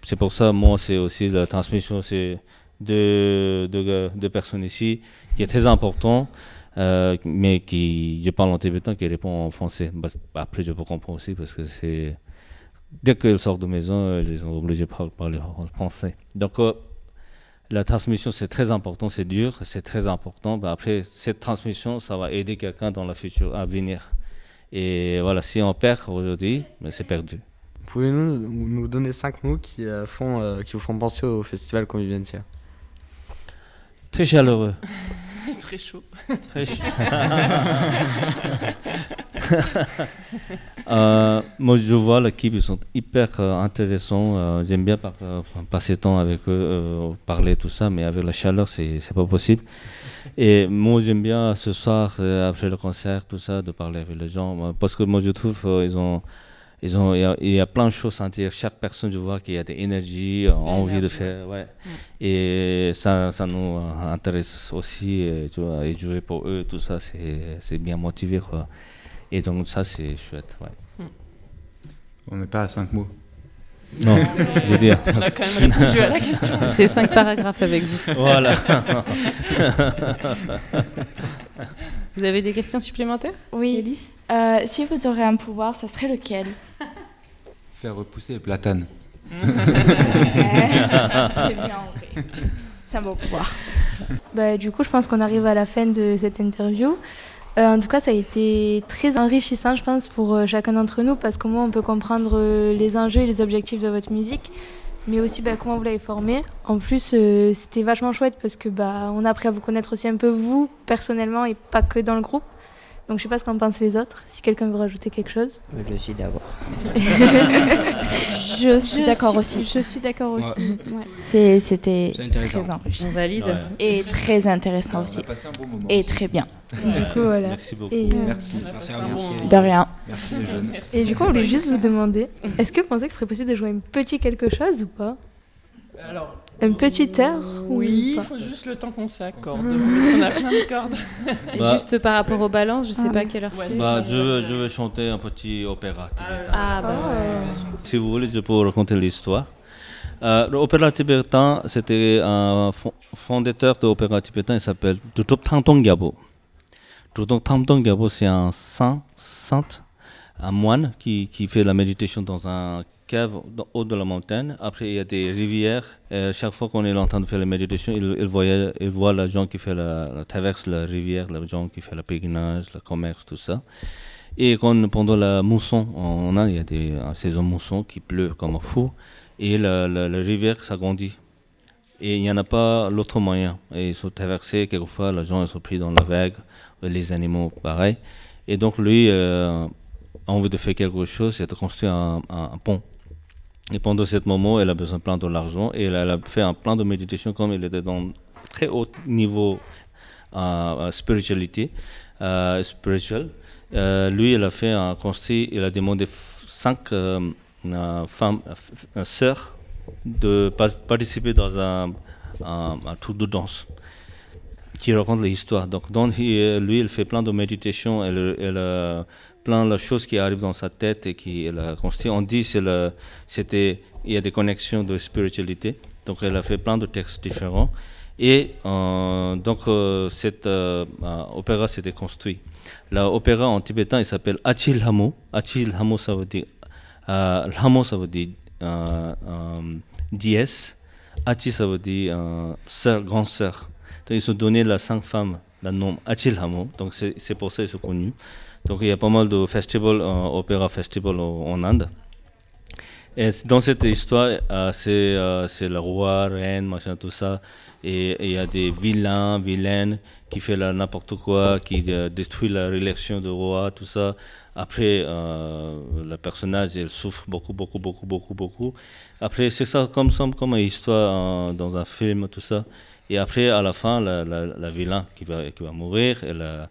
c'est pour ça, moi, c'est aussi la transmission, c'est de, de, de personnes ici, qui est très important. Euh, mais qui, je parle en tibétain, qui répond en français. Bah, Après, je peux comprendre aussi parce que c'est dès qu'ils sortent de maison, ils sont obligés de par- parler en français. Donc, euh, la transmission, c'est très important, c'est dur, c'est très important. Bah, après, cette transmission, ça va aider quelqu'un dans le futur à venir. Et voilà, si on perd aujourd'hui, ben, c'est perdu. Pouvez-vous nous, nous donner cinq mots qui, euh, font, euh, qui vous font penser au festival Convivencia Très chaleureux. Très chaud. Très chaud. Euh, moi, je vois l'équipe, ils sont hyper euh, intéressants. euh, J'aime bien par- passer temps avec eux, parler, tout ça, mais avec la chaleur, c'est pas possible. Et moi, j'aime bien ce soir, après le concert, tout ça, de parler avec les gens. Parce que moi, je trouve ils ont Ils ont, il, y a, il y a plein de choses à dire. Chaque personne, je vois qu'il y a des énergies, euh, envie de faire. Ouais. Et ça, ça nous euh, intéresse aussi. euh, Tu vois, et jouer pour eux, tout ça, c'est c'est bien motivé. Quoi. Et donc, ça, c'est chouette. Ouais. On n'est pas à 5 mots. Non, je veux dire. On a quand même répondu à la question. C'est cinq paragraphes avec vous. Voilà. vous avez des questions supplémentaires Oui. Euh, si vous aurez un pouvoir, ça serait lequel? Faire repousser les platanes. C'est bien, en vrai. C'est un beau pouvoir. Bah, du coup, je pense qu'on arrive à la fin de cette interview. Euh, en tout cas, ça a été très enrichissant, je pense, pour euh, chacun d'entre nous, parce qu'au moins on peut comprendre euh, les enjeux et les objectifs de votre musique, mais aussi bah, comment vous l'avez formée. En plus, c'était vachement chouette parce que bah, on a appris à vous connaître aussi un peu vous personnellement et pas que dans le groupe. Donc je sais pas ce qu'en pensent les autres. Si quelqu'un veut rajouter quelque chose. Je suis d'accord. Je suis d'accord aussi. Je suis d'accord aussi. Ouais. ouais. C'est- C'était très enrichissant. On valide. Ouais. Et très intéressant On a aussi. passé un bon moment Et aussi. très bien. Du coup, voilà. Merci beaucoup. Et, euh, Merci. Merci à vous. De rien. Merci les jeunes. et du coup, on voulait juste vous demander, est-ce que vous pensez que ce serait possible de jouer un petit quelque chose ou pas? Alors, Un petit air ou oui, il faut juste le temps qu'on s'accorde. Parce qu'on a plein de cordes. Et Bah. Juste par rapport aux balances, je sais Ah. pas quelle heure Ouais, c'est. Bah, je, veux, je veux chanter un petit opéra tibétain. Ah bah. Si vous voulez, je peux vous raconter l'histoire. Euh, L'opéra tibétain, c'était un fon- fondateur de l'opéra tibétain, il s'appelle Drutop Tangtong Gyabo. Drutop Tangtong Gyabo, c'est un saint, sainte, un moine qui, qui fait la méditation dans un cave dans- haut de la montagne. Après, il y a des rivières. Chaque fois qu'on est en train de faire la méditation, il, voit la gens qui fait la, la traverse la rivière, les gens qui fait le pèlerinage, le commerce, tout ça. Et pendant la mousson, on a, il y a des une saison mousson qui pleut comme un fou, et la, la, la rivière s'agrandit. Et il n'y en a pas l'autre moyen. Et ils sont traversés, quelquefois, les gens ils sont pris dans la vague, les animaux, pareil. Et donc, lui euh, a envie de faire quelque chose, construit un, un- un pont. Et pendant ce moment, elle a besoin plein de l'argent, et elle, elle a fait un plan de méditation comme il était dans très haut niveau euh, euh, spiritualité, euh. Euh, lui, il a fait un construit, il a demandé cinq euh, femmes, sœurs, de participer dans un, tour de danse qui raconte l'histoire. Donc, donc lui, il fait plein de méditation, elle, elle a plein de choses qui arrivent dans sa tête et qui elle a construit. On dit le- c'était il y a des connexions de spiritualité. Donc, elle a fait plein de textes différents. Et euh, donc, euh, cette euh, euh, opéra s'était construit. L'opéra en tibétain, il s'appelle Achil Hamu. Achil Hamu, ça veut dire, Hamu, ça veut dire déesse. Achi, ça veut dire sœur, grande sœur. Ils se donné la cinq femmes le nom Achil Hamu. Donc, c'est pour ça qu'ils sont connus. Donc, il y a pas mal de festivals, euh, opéra festival en, Inde. Et dans cette histoire, euh, c'est euh, le roi, reine, machin, tout ça. Et il y a des vilains, vilaines qui font la- n'importe quoi, qui euh, détruisent la réélection du roi, tout ça. Après, le personnage, il souffre beaucoup, beaucoup, beaucoup, beaucoup, beaucoup. Après, c'est ça comme, comme une histoire dans un film, tout ça. Et après, à la fin, la, la, la vilain qui va, qui va mourir, la,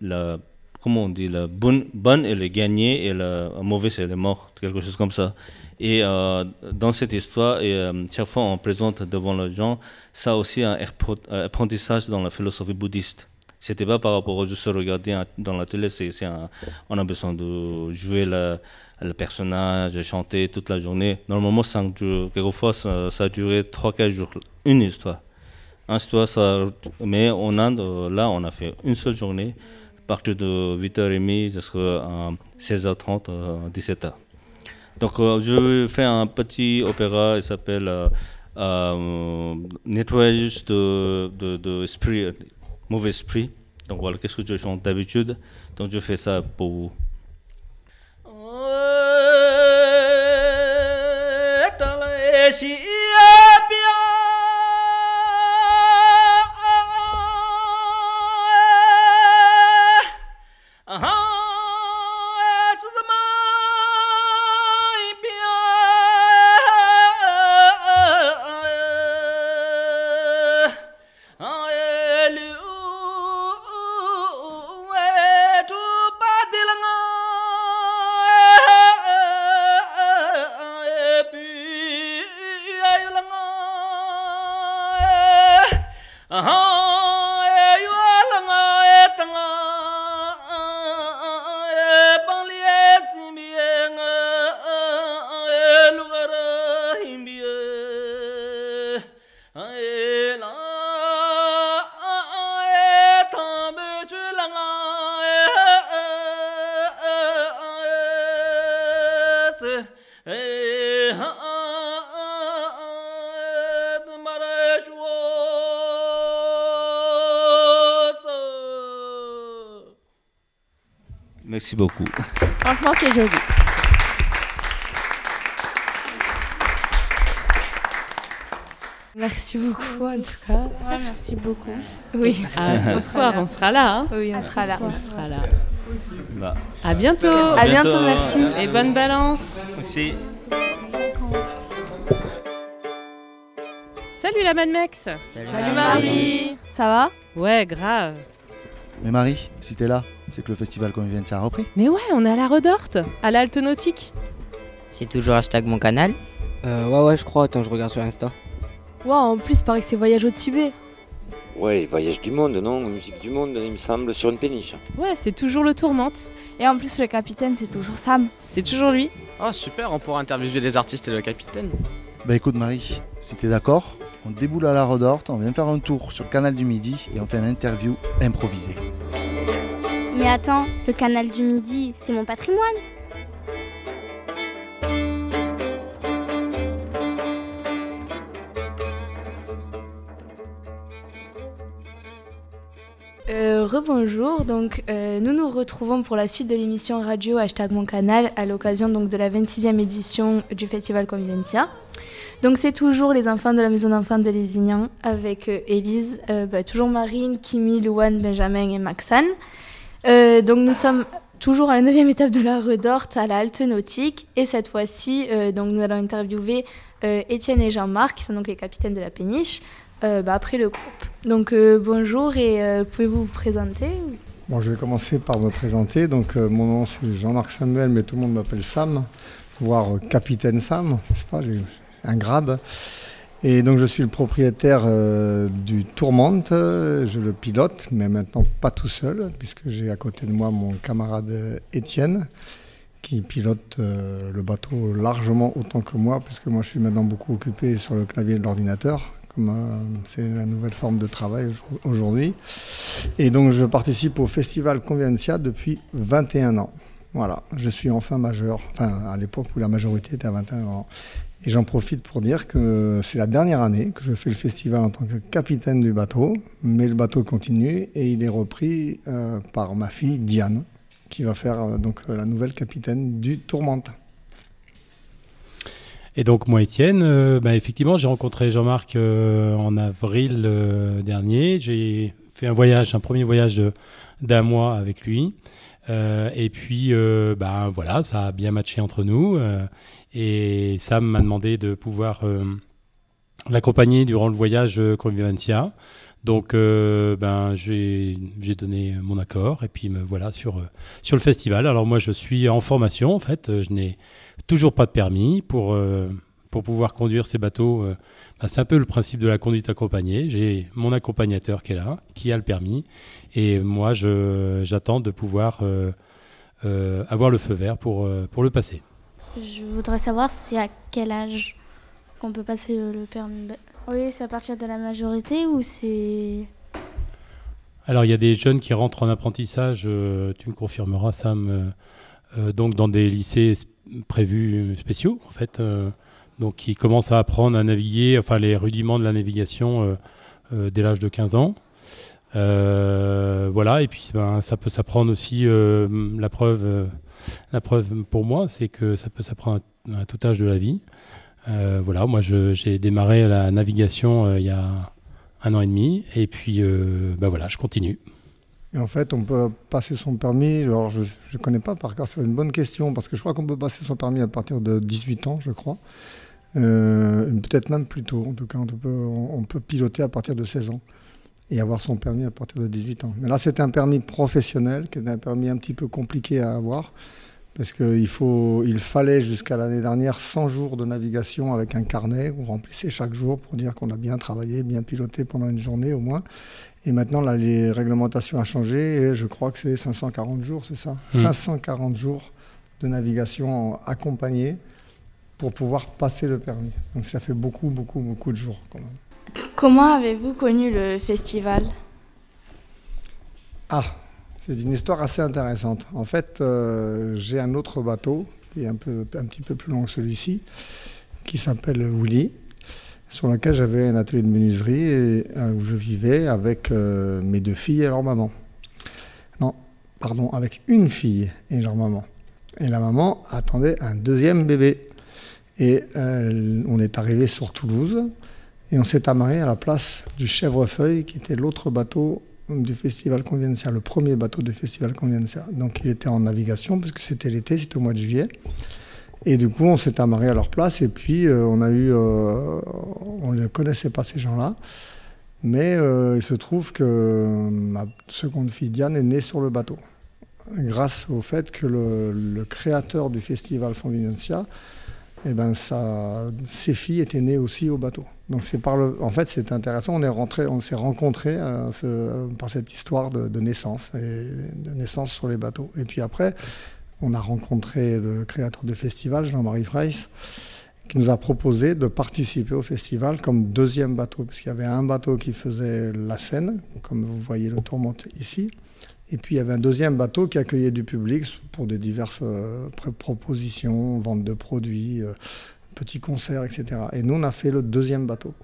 la- comment on dit, la bonne, bonne elle est gagnée et la mauvaise elle est morte, quelque chose comme ça. Et euh, dans cette histoire, et, euh, chaque fois on présente devant les gens, ça aussi un euh, apprentissage dans la philosophie bouddhiste. C'était pas par rapport au juste regarder dans la télé, c'est, on a besoin de jouer la- le personnage, chanter toute la journée. Normalement, cinq jours, quelquefois ça, a duré 3-4 jours, une histoire. Une histoire, mais en Inde, là, on a fait une seule journée, à partir de 8h30 jusqu'à 16h30, euh, 17h. Donc, euh, je fais un petit opéra, il s'appelle euh, euh, Nettoyage de, de, esprit, mauvais esprit. Donc, voilà, qu'est-ce que je chante d'habitude? Donc, je fais ça pour vous. Merci beaucoup. Franchement, c'est joli. Merci beaucoup en tout cas. Ouais, merci beaucoup. Oui. Ah, ce soir, on sera là. hein. Oui, on À sera là. On sera là. Bah, À bientôt. À bientôt, merci. Et bonne balance. merci. Salut la Mad Mex. Salut Marie. Ça va? Ouais, grave. Mais Marie, si t'es là, c'est que le festival Convivencia a repris. Mais ouais, on est à la Redorte, à l'Alte Nautique. C'est toujours hashtag mon canal. Euh, ouais, ouais, je crois. Attends, je regarde sur Insta. Waouh, en plus, il paraît que c'est voyage au Tibet. Ouais, voyage du monde, non? Musique du monde, il me semble, sur une péniche. Ouais, c'est toujours le tourmente. Et en plus, le capitaine, c'est toujours Sam. C'est toujours lui. Oh super, on pourra interviewer les artistes et le capitaine. Bah écoute Marie, si t'es d'accord, on déboule à la Redorte, on vient faire un tour sur le canal du Midi et on fait une interview improvisée. Mais attends, le canal du Midi, c'est mon patrimoine. Euh, Rebonjour, donc euh, nous nous retrouvons pour la suite de l'émission radio hashtag mon canal à l'occasion donc de la 26e édition du festival Convivencia. Donc c'est toujours les enfants de la maison d'enfants de Lézignan avec euh, Élise, bah, toujours Marine, Kimi, Louane, Benjamin et Maxane. Euh, donc nous sommes toujours à la 9e étape de la Redorte à la Halte Nautique et cette fois-ci euh, donc nous allons interviewer euh, Étienne et Jean-Marc qui sont donc les capitaines de la péniche bah, après le groupe. Donc bonjour et pouvez-vous vous présenter? Bon, je vais commencer par me présenter. Donc, mon nom c'est Jean-Marc Samuel, mais tout le monde m'appelle Sam, voire Capitaine Sam, n'est-ce pas? J'ai un grade. Et donc, je suis le propriétaire euh, du Tourmente. Je le pilote, mais maintenant pas tout seul, puisque j'ai à côté de moi mon camarade Étienne, qui pilote euh, le bateau largement autant que moi, parce que moi, je suis maintenant beaucoup occupé sur le clavier de l'ordinateur comme euh, c'est la nouvelle forme de travail aujourd- aujourd'hui. Et donc je participe au festival Convivencia depuis 21 ans. Voilà, je suis enfin majeur, enfin à l'époque où la majorité était à 21 ans. Et j'en profite pour dire que c'est la dernière année que je fais le festival en tant que capitaine du bateau, mais le bateau continue et il est repris euh, par ma fille Diane, qui va faire euh, donc la nouvelle capitaine du Tourmente. Et donc moi Étienne, euh, bah, effectivement j'ai rencontré Jean-Marc en avril dernier. J'ai fait un voyage, un premier voyage d'un mois avec lui. Et puis bah, voilà, ça a bien matché entre nous. Et Sam m'a demandé de pouvoir euh, l'accompagner durant le voyage euh, Convivencia. Donc euh, ben, j'ai donné mon accord et puis me voilà sur, sur le festival. Alors moi je suis en formation en fait, je n'ai toujours pas de permis pour, pour pouvoir conduire ces bateaux. ben, c'est un peu le principe de la conduite accompagnée. J'ai mon accompagnateur qui est là, qui a le permis et moi j'attends de pouvoir avoir le feu vert pour, pour le passer. Je voudrais savoir c'est à quel âge qu'on peut passer euh, le permis. Oui, c'est à partir de la majorité ou c'est... Alors, il y a des jeunes qui rentrent en apprentissage, euh, tu me confirmeras, Sam, euh, donc dans des lycées prévus spéciaux, en fait, donc qui commencent à apprendre à naviguer, enfin les rudiments de la navigation dès l'âge de 15 ans. Euh, voilà, et puis ben, ça peut s'apprendre aussi, euh, la, preuve, euh, la preuve pour moi, c'est que ça peut s'apprendre à, tout âge de la vie. Voilà, moi j'ai démarré la navigation il y a un an et demi, et puis ben voilà, je continue. Et en fait, on peut passer son permis, je ne connais pas par cœur, c'est une bonne question, parce que je crois qu'on peut passer son permis à partir de 18 ans, je crois. Peut-être même plus tôt, en tout cas, on peut piloter à partir de 16 ans et avoir son permis à partir de 18 ans. Mais là, c'est un permis professionnel, qui est un permis un petit peu compliqué à avoir, parce qu'il il fallait jusqu'à l'année dernière 100 jours de navigation avec un carnet où on remplissait chaque jour pour dire qu'on a bien travaillé, bien piloté pendant une journée au moins. Et maintenant, là, les réglementations ont changé et je crois que c'est 540 jours, c'est ça? Mm. 540 jours de navigation accompagnée pour pouvoir passer le permis. Donc ça fait beaucoup, beaucoup, beaucoup de jours quand même. Comment avez-vous connu le festival? Ah, c'est une histoire assez intéressante. En fait, euh, j'ai un autre bateau qui est un, petit peu plus long que celui-ci, qui s'appelle Willy, sur lequel j'avais un atelier de menuiserie et, euh, où je vivais avec euh, mes deux filles et leur maman. Non, pardon, avec une fille et leur maman. Et la maman attendait un deuxième bébé. Et on est arrivé sur Toulouse et on s'est amarré à la place du Chèvrefeuille, qui était l'autre bateau du festival Convivencia, le premier bateau du festival Convivencia. Donc il était en navigation, parce que c'était l'été, c'était au mois de juillet. Et du coup, on s'est amarré à leur place, et puis euh, on euh, ne connaissait pas ces gens-là, mais euh, il se trouve que ma seconde fille Diane est née sur le bateau, grâce au fait que le, créateur du festival Convivencia eh ben ça, ses filles étaient nées aussi au bateau. Donc c'est par le, en fait c'est intéressant. On est rentré, on s'est rencontrés euh, par cette histoire de, naissance, et de naissance sur les bateaux. Et puis après, on a rencontré le créateur du festival, Jean-Marie Freiss, qui nous a proposé de participer au festival comme deuxième bateau, parce qu'il y avait un bateau qui faisait la scène, comme vous voyez le tourmente ici. Et puis il y avait un deuxième bateau qui accueillait du public pour des diverses euh, propositions, vente de produits, euh, petits concerts, etc. Et nous, on a fait le deuxième bateau.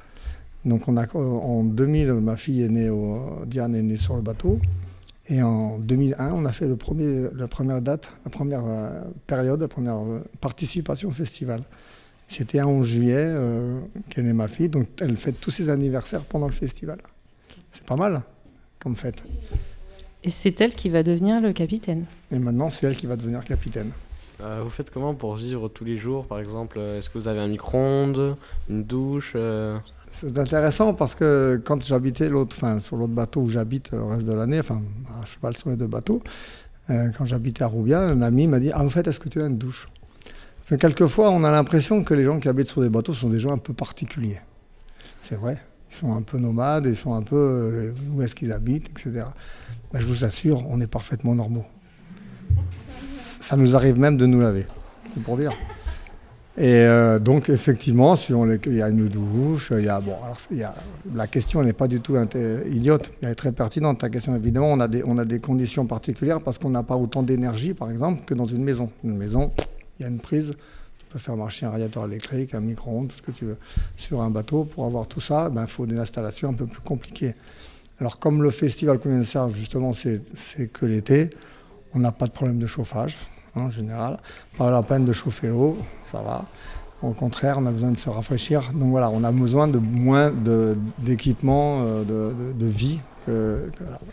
Donc euh, en 2000, ma fille est née, Diane est née sur le bateau. Et en 2001, on a fait le premier, la première date, la première euh, période, la première participation au festival. C'était un 11 juillet qu'est née ma fille, donc elle fête tous ses anniversaires pendant le festival. C'est pas mal comme fête. Et c'est elle qui va devenir le capitaine. Et maintenant, c'est elle qui va devenir capitaine. Euh, vous faites comment pour vivre tous les jours Par exemple, euh, est-ce que vous avez un micro-ondes, une douche euh, C'est intéressant parce que quand j'habitais l'autre, enfin, sur l'autre bateau où j'habite le reste de l'année, enfin à cheval sur les deux bateaux, euh, quand j'habitais à Roubia, un ami m'a dit Ah, en fait, est-ce que tu as une douche? Parce que quelquefois, on a l'impression que les gens qui habitent sur des bateaux sont des gens un peu particuliers. C'est vrai, ils sont un peu nomades, ils sont un peu euh, où est-ce qu'ils habitent, etc. Mais je vous assure, on est parfaitement normaux. Ça nous arrive même de nous laver, c'est pour dire. Et euh, donc, effectivement, il y a une douche, il y a, bon, la question n'est pas du tout idiote, elle est très pertinente. Ta question, évidemment, on a des, on a des conditions particulières parce qu'on n'a pas autant d'énergie, par exemple, que dans une maison. Une maison, il y a une prise, tu peux faire marcher un radiateur électrique, un micro-ondes, tout ce que tu veux. Sur un bateau, pour avoir tout ça, ben, il faut des installations un peu plus compliquées. Alors, comme le festival Convivencia, justement, c'est que l'été, on n'a pas de problème de chauffage, hein, en général. Pas la peine de chauffer l'eau, ça va. Au contraire, on a besoin de se rafraîchir. Donc voilà, on a besoin de moins d'équipements euh, de, vie que,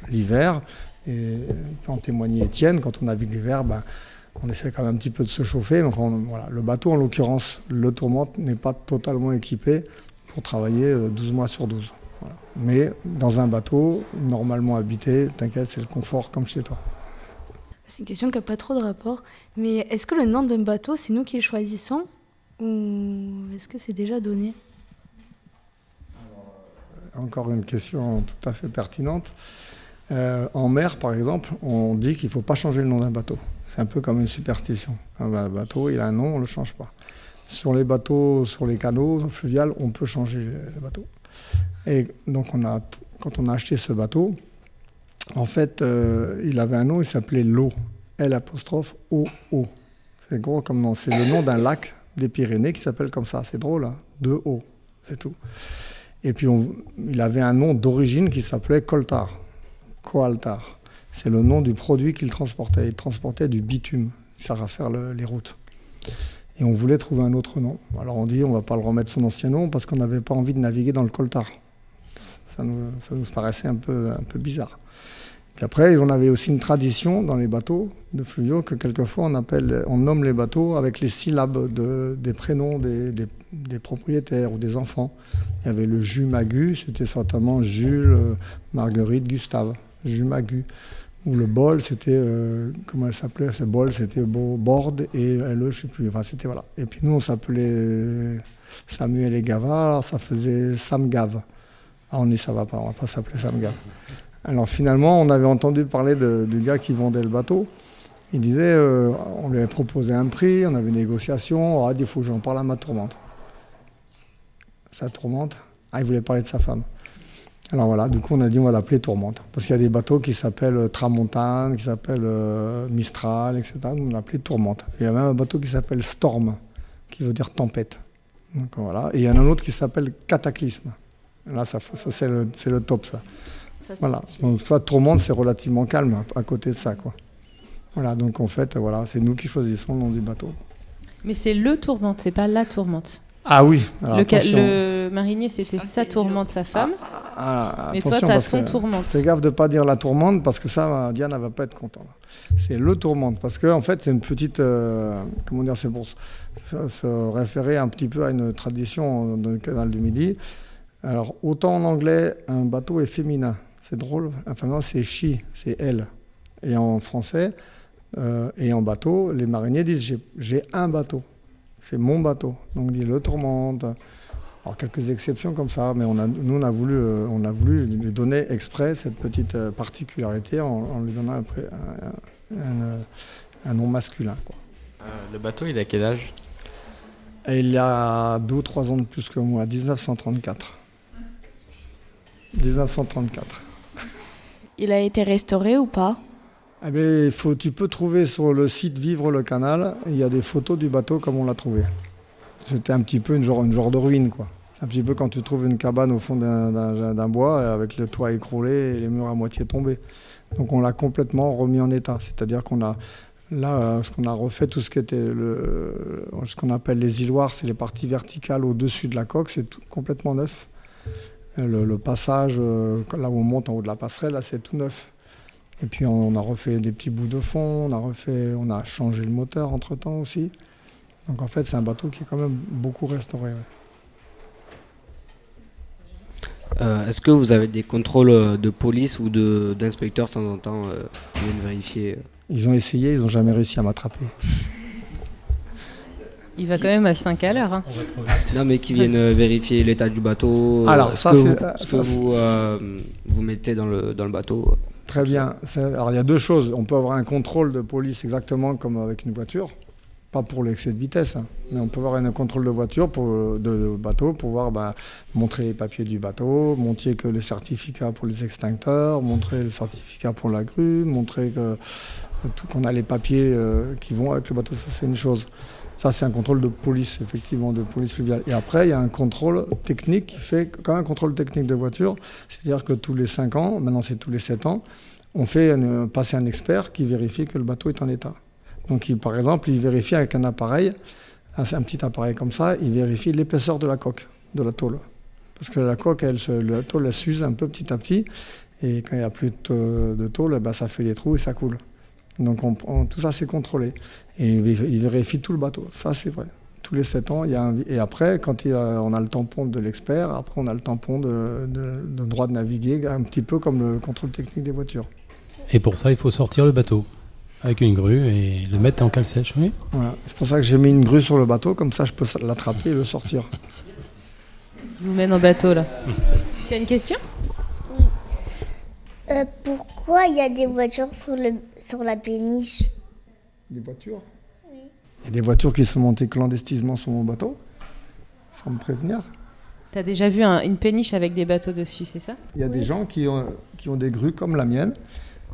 l'hiver. Et peut en témoigner Étienne, quand on navigue l'hiver, ben, on essaie quand même un petit peu de se chauffer. Donc on- voilà, le bateau, en l'occurrence, le tourmente, n'est pas totalement équipé pour travailler euh, 12 mois sur 12. Voilà. Mais dans un bateau, normalement habité, t'inquiète, c'est le confort comme chez toi. C'est une question qui n'a pas trop de rapport. Mais est-ce que le nom d'un bateau, c'est nous qui le choisissons Ou est-ce que c'est déjà donné? Encore une question tout à fait pertinente. Euh, en mer, par exemple, on dit qu'il ne faut pas changer le nom d'un bateau. C'est un peu comme une superstition. Un ba- bateau, il a un nom, on ne le change pas. Sur les bateaux, sur les canaux fluviales, on peut changer le bateau. Et donc, quand on a acheté ce bateau, en fait, euh, il avait un nom, il s'appelait l'eau. L apostrophe O. C'est gros comme nom. C'est le nom d'un lac des Pyrénées qui s'appelle comme ça. C'est drôle, hein Deux O, c'est tout. Et puis, il avait un nom d'origine qui s'appelait Coltar. Coaltar. C'est le nom du produit qu'il transportait. Il transportait du bitume, sert à faire le- les routes. Et on voulait trouver un autre nom. Alors on dit on va pas le remettre son ancien nom parce qu'on n'avait pas envie de naviguer dans le coltar. Ça nous, ça nous paraissait un peu, un peu bizarre. Puis après, on avait aussi une tradition dans les bateaux de fluviaux que quelquefois on, appelle, on nomme les bateaux avec les syllabes de, des prénoms des propriétaires ou des enfants. Il y avait le Jumagu, c'était certainement Jules, euh, Marguerite, Gustave. Jumagu. Ou le bol, c'était, euh, comment elle s'appelait Ce bol, c'était Bo- board et LE, je sais plus. Enfin, c'était voilà. Et puis nous, on s'appelait Samuel et Gava, alors ça faisait Sam Gave. Ah, on dit ça va pas, on va pas s'appeler Sam Gave. Alors finalement, on avait entendu parler de- du gars qui vendait le bateau. Il disait, euh, on lui avait proposé un prix, on avait une négociation. Ah, il faut que j'en parle à ma tourmente. Sa tourmente Ah, il voulait parler de sa femme. Alors voilà, du coup, on a dit on va l'appeler Tourmente. Parce qu'il y a des bateaux qui s'appellent euh, Tramontane, qui s'appellent euh, Mistral, etc. Donc on l'a appelé Tourmente. Il y a même un bateau qui s'appelle Storm, qui veut dire tempête. Donc voilà. Et il y en a un autre qui s'appelle Cataclysme. Là, ça, ça c'est le, top, ça. Voilà. Donc ça, Tourmente, c'est relativement calme à, à côté de ça, quoi. Voilà, donc en fait, voilà, c'est nous qui choisissons le nom du bateau. Mais c'est le tourmente, c'est pas la tourmente. Ah oui, alors le, le marinier, c'était sa tourmente, sa femme. Ah, Mais toi, t'as que tourmente. Fais gaffe de pas dire la tourmente parce que ça, Diane, elle va pas être contente. C'est le tourmente parce que en fait, c'est une petite, euh, comment dire, c'est pour se, se- se référer un petit peu à une tradition dans le canal du Midi. Alors, autant en anglais, un bateau est féminin, c'est drôle. Enfin non, c'est she, c'est elle. Et en français euh, et en bateau, les mariniers disent j'ai un bateau, c'est mon bateau. Donc, on dit le tourmente. Alors quelques exceptions comme ça, mais on a, nous on a voulu, euh, on a voulu lui donner exprès cette petite euh, particularité en, en lui donnant un, pré- un- un, euh, un nom masculin. quoi. Euh, le bateau, il a quel âge? Et il a deux ou trois ans de plus que moi, 1934. 1934. Il a été restauré ou pas? Il faut, tu peux trouver sur le site Vivre le Canal, il y a des photos du bateau comme on l'a trouvé. C'était un petit peu une genre, de ruine, quoi. Un petit peu quand tu trouves une cabane au fond d'un- bois avec le toit écroulé et les murs à moitié tombés. Donc on l'a complètement remis en état. C'est-à-dire qu'on a là, ce qu'on a refait, tout ce qui était ce qu'on appelle les îloirs, c'est les parties verticales au-dessus de la coque, c'est tout complètement neuf. Le, le passage, euh, là où on monte en haut de la passerelle, là c'est tout neuf. Et puis on a refait des petits bouts de fond, on a refait, on a changé le moteur entre temps aussi. Donc en fait c'est un bateau qui est quand même beaucoup restauré. ouais. Euh, Est-ce que vous avez des contrôles euh, de police ou de- d'inspecteurs de temps en temps euh, qui viennent vérifier Ils ont essayé, ils n'ont jamais réussi à m'attraper. Il va quand même à 5 à l'heure. hein. Non, mais qui viennent euh, vérifier l'état du bateau. Alors, ce ça, que c'est- vous, ce ça, que vous, euh, vous mettez dans le, dans le bateau. Très bien. Alors il y a deux choses. On peut avoir un contrôle de police exactement comme avec une voiture, pas pour l'excès de vitesse, hein, mais on peut avoir un contrôle de voiture de, bateau pour voir ben, montrer les papiers du bateau, montrer que les certificats pour les extincteurs, montrer le certificat pour la grue, montrer qu'on a les papiers euh, qui vont avec le bateau. Ça c'est une chose. Ça, c'est un contrôle de police, effectivement, de police fluviale. Et après, il y a un contrôle technique qui fait, quand un contrôle technique de voiture, c'est-à-dire que tous les 5 ans, maintenant c'est tous les 7 ans, on fait passer un expert qui vérifie que le bateau est en état. Donc, il- par exemple, il vérifie avec un appareil, un, petit appareil comme ça, il vérifie l'épaisseur de la coque, de la tôle. Parce que la coque, elle, la tôle, elle s'use un peu petit à petit, et quand il n'y a plus de tôle, eh ben, ça fait des trous et ça coule. Donc on- on- tout ça c'est contrôlé. Et il vé- il vérifie tout le bateau. Ça c'est vrai. Tous les 7 ans, il y a un... et après, quand il a- on a le tampon de l'expert, après on a le tampon de, de- de droit de naviguer, un petit peu comme le contrôle technique des voitures. Et pour ça, il faut sortir le bateau avec une grue et le mettre en cale sèche. Oui. Voilà. C'est pour ça que j'ai mis une grue sur le bateau, comme ça je peux l'attraper et le sortir. Je vous mène en bateau là. tu as une question? Euh, pourquoi il y a des voitures sur, le, sur la péniche Des voitures Il y a des voitures qui sont montées clandestinement sur mon bateau, sans me prévenir. T'as déjà vu un- une péniche avec des bateaux dessus, c'est ça? Il y a des gens qui ont, qui ont des grues comme la mienne.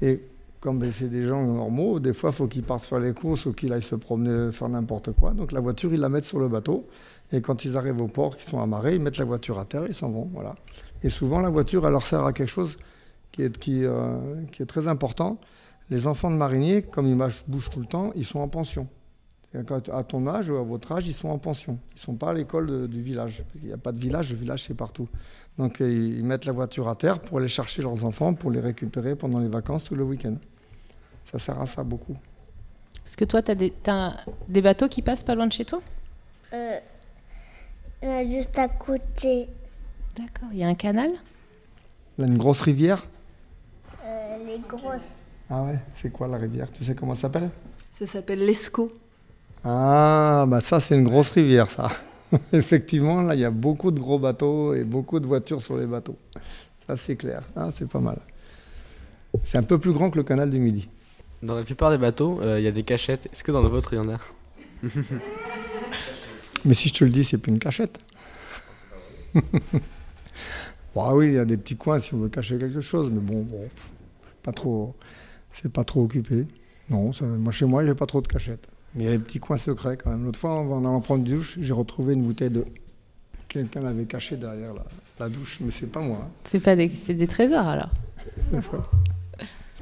Et comme ben, c'est des gens normaux, des fois, il faut qu'ils partent faire les courses ou qu'ils aillent se promener, faire n'importe quoi. Donc la voiture, ils la mettent sur le bateau. Et quand ils arrivent au port, qu'ils sont amarrés, ils mettent la voiture à terre et ils s'en vont. Voilà. Et souvent, la voiture, elle leur sert à quelque chose qui est, qui, euh, qui est très important. Les enfants de mariniers, comme ils bougent tout le temps, ils sont en pension. À ton âge ou à votre âge, ils sont en pension. Ils ne sont pas à l'école du village. Il n'y a pas de village, le village c'est partout. Donc euh, ils mettent la voiture à terre pour aller chercher leurs enfants, pour les récupérer pendant les vacances ou le week-end. Ça sert à ça beaucoup. Parce que toi, t'as des, t'as des bateaux qui passent pas loin de chez toi? Euh, il y a juste à côté. D'accord. Il y a un canal? Là, une grosse rivière, Ah ouais C'est quoi la rivière? Tu sais comment ça s'appelle? Ça s'appelle l'Escaut. Ah, bah ça, c'est une grosse rivière, ça. Effectivement, là, il y a beaucoup de gros bateaux et beaucoup de voitures sur les bateaux. Ça, c'est clair. Ah, c'est pas mal. C'est un peu plus grand que le canal du Midi. Dans la plupart des bateaux, euh, il y a des cachettes. Est-ce que dans le vôtre, il y en a? Mais si je te le dis, c'est plus une cachette. bon, oui, il y a des petits coins si on veut cacher quelque chose, mais bon, bon pas trop, c'est pas trop occupé. Non, ça- moi chez moi, a pas trop de cachettes. Mais il y a des petits coins secrets quand même. L'autre fois, en allant prendre une douche, j'ai retrouvé une bouteille de. Quelqu'un l'avait cachée derrière la, la douche, mais c'est pas moi. hein. C'est pas des, c'est des trésors alors. Des fois.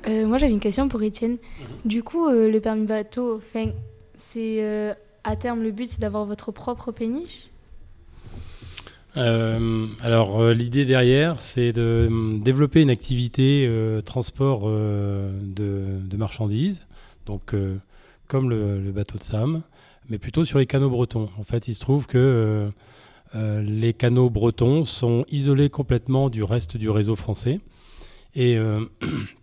Euh, moi, j'avais une question pour Étienne. Du coup, euh, le permis bateau, 'fin, c'est euh, à terme le but, c'est d'avoir votre propre péniche? Euh, alors euh, l'idée derrière, c'est de hum, développer une activité euh, transport euh, de, marchandises, donc euh, comme le, le bateau de Sam, mais plutôt sur les canaux bretons. En fait, il se trouve que euh, euh, les canaux bretons sont isolés complètement du reste du réseau français et euh,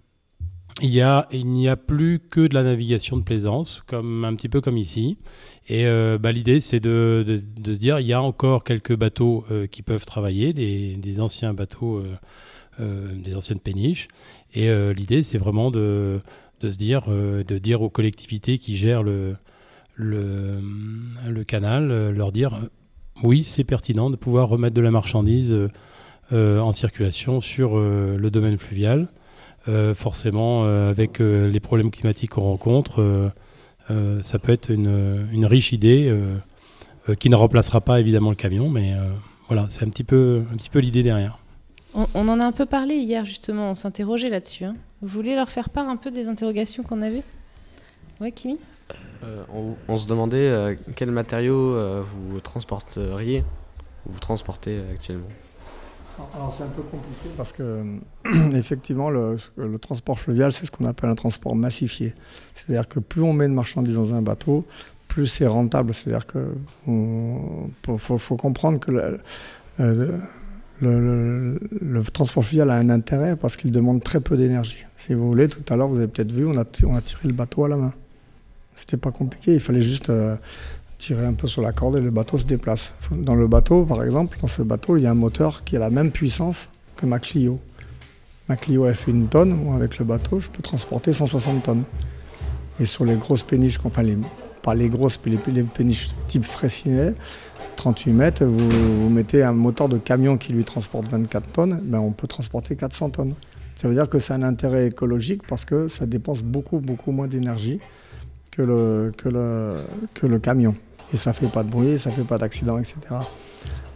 il n'y a plus que de la navigation de plaisance, comme un petit peu comme ici. Et euh, bah, l'idée, c'est de, se dire, il y a encore quelques bateaux euh, qui peuvent travailler, des, anciens bateaux, euh, des anciennes péniches. Et l'idée, c'est vraiment de, se dire, de dire aux collectivités qui gèrent le, canal, leur dire, oui, c'est pertinent de pouvoir remettre de la marchandise en circulation sur le domaine fluvial. Euh, forcément, euh, avec euh, les problèmes climatiques qu'on rencontre, euh, euh, ça peut être une, une riche idée euh, euh, qui ne remplacera pas évidemment le camion, mais euh, voilà, c'est un petit peu, un petit peu l'idée derrière. On, on en a un peu parlé hier justement, on s'interrogeait là-dessus. hein. Vous voulez leur faire part un peu des interrogations qu'on avait Ouais, Kimi? Euh, on, on se demandait euh, quels matériaux euh, vous transporteriez, ou vous transportez euh, actuellement? Alors c'est un peu compliqué parce que effectivement le, transport fluvial c'est ce qu'on appelle un transport massifié. C'est-à-dire que plus on met de marchandises dans un bateau, plus c'est rentable. C'est-à-dire que faut, comprendre que le, euh, le- transport fluvial a un intérêt parce qu'il demande très peu d'énergie. Si vous voulez, tout à l'heure vous avez peut-être vu, on a, on a tiré le bateau à la main. C'était pas compliqué, il fallait juste euh, tirer un peu sur la corde et le bateau se déplace. Dans le bateau, par exemple, dans ce bateau, il y a un moteur qui a la même puissance que ma Clio. Ma Clio, elle fait une tonne. Moi, avec le bateau, je peux transporter 160 tonnes. Et sur les grosses péniches, enfin, les, pas les grosses, mais les, péniches type Fraissinet, 38 mètres, vous, vous mettez un moteur de camion qui lui transporte 24 tonnes, ben on peut transporter 400 tonnes. Ça veut dire que c'est un intérêt écologique parce que ça dépense beaucoup, beaucoup moins d'énergie que le, que, le, que le camion. Et ça fait pas de bruit, ça fait pas d'accident, etc.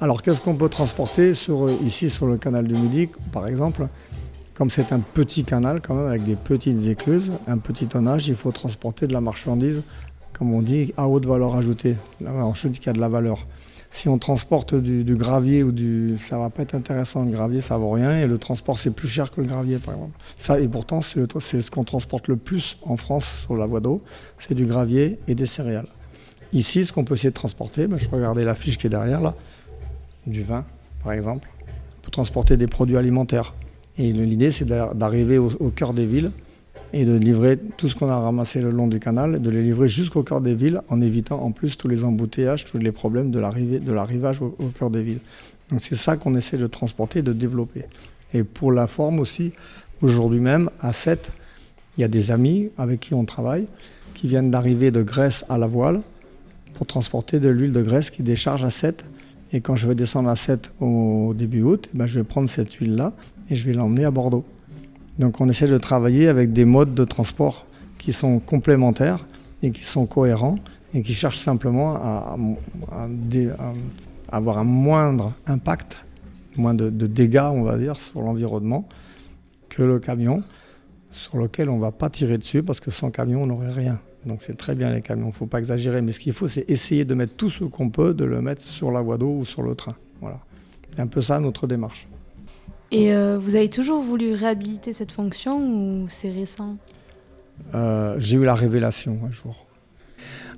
Alors qu'est-ce qu'on peut transporter sur, ici sur le canal du Midi, par exemple? Comme c'est un petit canal quand même avec des petites écluses, un petit tonnage, il faut transporter de la marchandise, comme on dit, à haute valeur ajoutée. Dis qu'il y a de la valeur. Si on transporte du, gravier ou du, ça va pas être intéressant. Le gravier, ça vaut rien et le transport c'est plus cher que le gravier, par exemple. Ça et pourtant c'est, ce qu'on transporte le plus en France sur la voie d'eau, c'est du gravier et des céréales. Ici, ce qu'on peut essayer de transporter, ben, je regardais la fiche qui est derrière là, du vin, par exemple. On peut transporter des produits alimentaires. Et l'idée, c'est d'a- d'arriver au cœur des villes et de livrer tout ce qu'on a ramassé le long du canal, de les livrer jusqu'au cœur des villes, en évitant en plus tous les embouteillages, tous les problèmes de l'arrivage au, cœur des villes. Donc c'est ça qu'on essaie de transporter et de développer. Et pour la forme aussi, aujourd'hui même, à 7, il y a des amis avec qui on travaille, qui viennent d'arriver de Grèce à la voile pour transporter de l'huile de graisse qui décharge à 7. Et quand je vais descendre à 7 au début août, eh ben, je vais prendre cette huile-là et je vais l'emmener à Bordeaux. Donc on essaie de travailler avec des modes de transport qui sont complémentaires et qui sont cohérents et qui cherchent simplement à, avoir un moindre impact, moins de, de dégâts, on va dire, sur l'environnement que le camion, sur lequel on ne va pas tirer dessus parce que sans camion, on n'aurait rien. Donc c'est très bien les camions, il ne faut pas exagérer, mais ce qu'il faut, c'est essayer de mettre tout ce qu'on peut, de le mettre sur la voie d'eau ou sur le train. Voilà. C'est un peu ça notre démarche. Et euh, vous avez toujours voulu réhabiliter cette fonction ou c'est récent? Euh, j'ai eu la révélation un jour.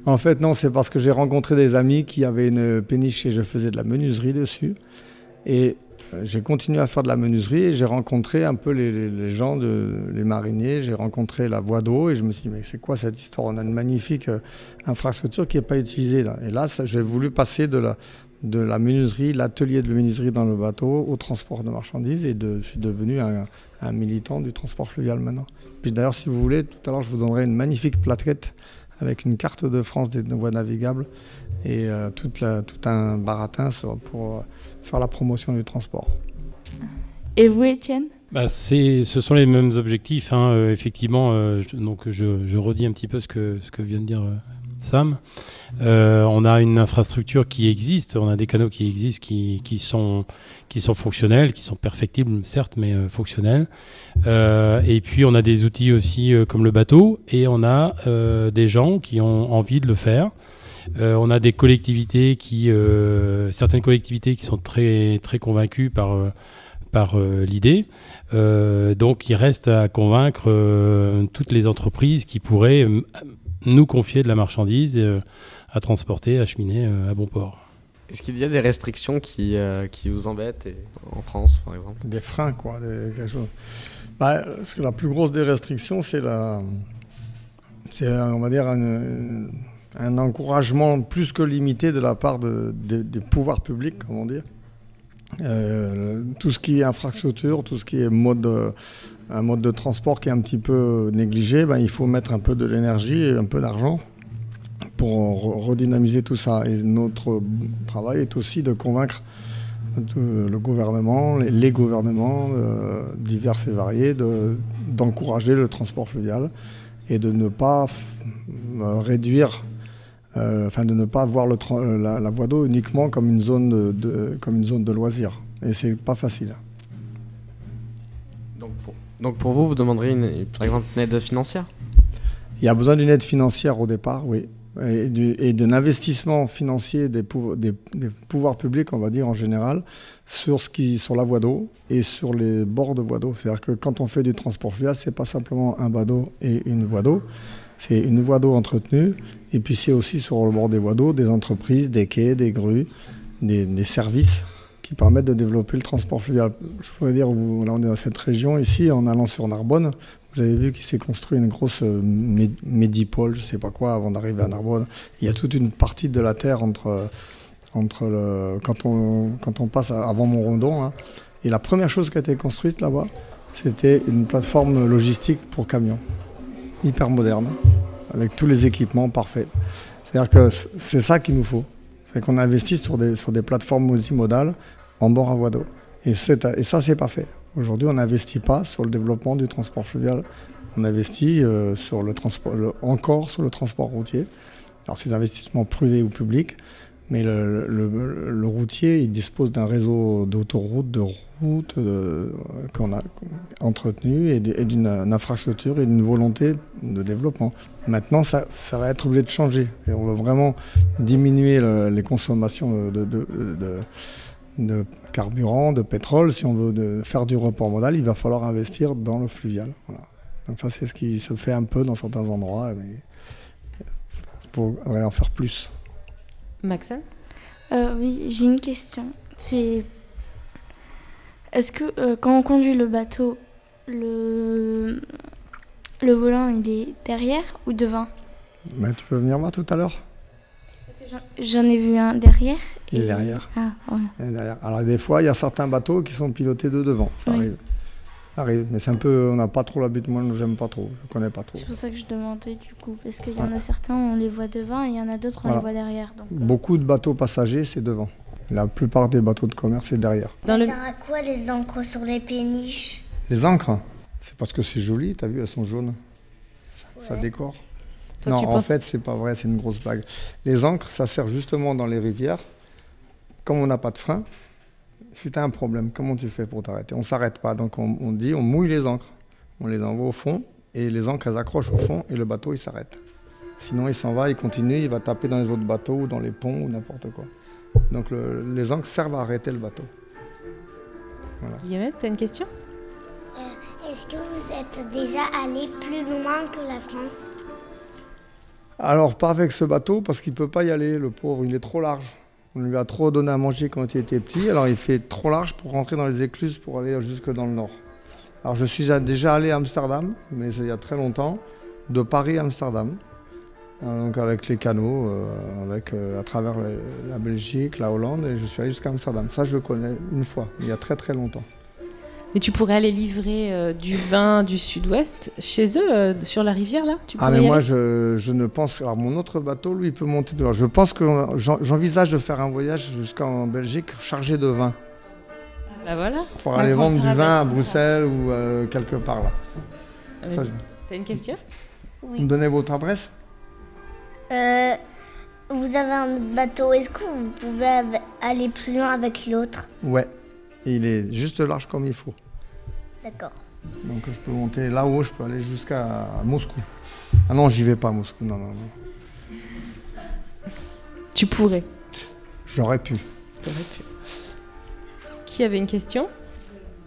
En fait, non, c'est parce que j'ai rencontré des amis qui avaient une péniche et je faisais de la menuiserie dessus. Et euh, j'ai continué à faire de la menuiserie et j'ai rencontré un peu les, gens, les mariniers, j'ai rencontré la voie d'eau et je me suis dit, mais c'est quoi cette histoire? On a une magnifique infrastructure qui n'est pas utilisée. Et là, j'ai voulu passer de la, de la menuiserie, l'atelier de menuiserie dans le bateau au transport de marchandises et de, je suis devenu un, un militant du transport fluvial maintenant. Puis d'ailleurs, si vous voulez, tout à l'heure, je vous donnerai une magnifique plaquette avec une carte de France des voies navigables et euh, toute la- tout un baratin sur- pour euh, faire la promotion du transport. Et vous, Étienne? Bah, c'est, ce sont les mêmes objectifs. hein, euh, effectivement, euh, je- donc je, je redis un petit peu ce que, ce que vient de dire euh, Sam. Euh, on a une infrastructure qui existe, on a des canaux qui existent, qui, sont, fonctionnels, qui sont perfectibles, certes, mais euh, fonctionnels. Euh, et puis on a des outils aussi comme le bateau, et on a des gens qui ont envie de le faire. On a des collectivités qui, certaines collectivités qui sont très très convaincues par l'idée. Donc il reste à convaincre toutes les entreprises qui pourraient nous confier de la marchandise euh, à transporter, à acheminer euh, à bon port. Est-ce qu'il y a des restrictions qui, euh, qui vous embêtent et- en France, par exemple? Des freins, quoi. des- quelque chose. Bah, parce que la plus grosse des restrictions, c'est la, c'est, on va dire, un, un encouragement plus que limité de la part de- des- des pouvoirs publics, comment dire. Euh, tout ce qui est infrastructure, tout ce qui est mode, de- un mode de transport qui est un petit peu négligé, ben, il faut mettre un peu de l'énergie et un peu d'argent pour re- redynamiser tout ça. Et notre travail est aussi de convaincre de- le gouvernement, les, gouvernements euh, divers et variés, de- d'encourager le transport fluvial et de ne pas euh, réduire, euh, enfin de ne pas voir la, voie d'eau uniquement comme une zone de, de- comme une zone de loisirs. Et c'est pas facile. Donc pour, vous, vous demanderiez une- par exemple une aide financière Il y a besoin d'une aide financière au départ, oui, et, du- et d'un investissement financier des, pouvo- des- pouvoirs publics, on va dire en général, sur, ce qui, sur la voie d'eau et sur les bords de voie d'eau. C'est-à-dire que quand on fait du transport fluvial, c'est pas simplement un bateau et une voie d'eau, c'est une voie d'eau entretenue, et puis c'est aussi sur le bord des voies d'eau des entreprises, des quais, des grues, des services qui permettent de développer le transport fluvial. Je voudrais dire, là on est dans cette région, ici, en allant sur Narbonne, vous avez vu qu'il s'est construit une grosse euh, mé- médipole, je sais pas quoi, avant d'arriver à Narbonne. Il y a toute une partie de la terre entre, entre le, quand, on, quand on passe avant Montrondon. là. Et la première chose qui a été construite là-bas, c'était une plateforme logistique pour camions, hyper moderne, avec tous les équipements parfaits. C'est-à-dire que c'est ça qu'il nous faut. C'est qu'on investisse sur des, sur des plateformes multimodales en bord à voie d'eau. Et, ça, c'est pas fait. Aujourd'hui, on n'investit pas sur le développement du transport fluvial. On investit euh, sur le transport, encore sur le transport routier. Alors, c'est des investissements privés ou publics, mais le, routier, il dispose d'un réseau d'autoroutes, de routes qu'on a entretenu et d'une infrastructure et d'une volonté de développement. Maintenant, ça, va être obligé de changer. Et on va vraiment diminuer le- les consommations de carburant, de pétrole. Si on veut de- faire du report modal, il va falloir investir dans le fluvial. Voilà. Donc ça, c'est ce qui se fait un peu dans certains endroits, mais il faudrait en faire plus. Maxime? Euh, oui, j'ai une question. C'est est-ce que euh, quand on conduit le bateau, le le volant il est derrière ou devant? Mais tu peux venir voir tout à l'heure J'en ai vu un derrière. Il est et- derrière. Ah, ouais. Derrière. Alors des fois, il y a certains bateaux qui sont pilotés de devant. Ça Oui. arrive. Ça arrive. Mais c'est un peu, on n'a pas trop l'habitude. Moi, j'aime pas trop. Je connais pas trop. C'est pour ça que je demandais du coup, parce qu'il y en Ouais. a certains on les voit devant et il y en a d'autres on Voilà. les voit derrière. Donc. Beaucoup de bateaux passagers, c'est devant. La plupart des bateaux de commerce, c'est derrière. Ça sert à quoi les encres sur les péniches? Les encres, c'est parce que c'est joli, t'as vu, elles sont jaunes. Ça décore. Toi, non, tu en penses- fait, c'est pas vrai, c'est une grosse blague. Les encres, ça sert justement dans les rivières. Comme on n'a pas de frein, si tu as un problème, comment tu fais pour t'arrêter? On ne s'arrête pas, donc on, on dit on mouille les encres. On les envoie au fond et les encres, elles accrochent au fond et le bateau, il s'arrête. Sinon, il s'en va, il continue, il va taper dans les autres bateaux ou dans les ponts ou n'importe quoi. Donc le- les encres servent à arrêter le bateau. Voilà. Guillemette, t'as une question? Euh, Est-ce que vous êtes déjà allé plus loin que la France? Alors, pas avec ce bateau, parce qu'il ne peut pas y aller, le pauvre, il est trop large. On lui a trop donné à manger quand il était petit, alors il fait trop large pour rentrer dans les écluses pour aller jusque dans le nord. Alors je suis déjà allé à Amsterdam, mais c'est il y a très longtemps, de Paris à Amsterdam. Euh, Donc avec les canaux, euh, euh, à travers la Belgique, la Hollande, et je suis allé jusqu'à Amsterdam. Ça, je le connais une fois, il y a très très longtemps. Mais tu pourrais aller livrer euh, du vin du sud-ouest chez eux, euh, sur la rivière, là? Tu Ah mais moi je, je ne pense... Alors mon autre bateau, lui, il peut monter de là. Je pense que j'en- j'envisage de faire un voyage jusqu'en Belgique chargé de vin. Bah voilà. Pour aller vendre du vin à Bruxelles ou euh, quelque part là. Je- T'as une question? Vous me donnez votre adresse? Euh, vous avez un autre bateau, est-ce que vous pouvez aller plus loin avec l'autre? Ouais. Il est juste large comme il faut. D'accord. Donc je peux monter là-haut, je peux aller jusqu'à Moscou. Ah non, j'y vais pas à Moscou, non, non, non. Tu pourrais. J'aurais pu. T'aurais pu. Qui avait une question?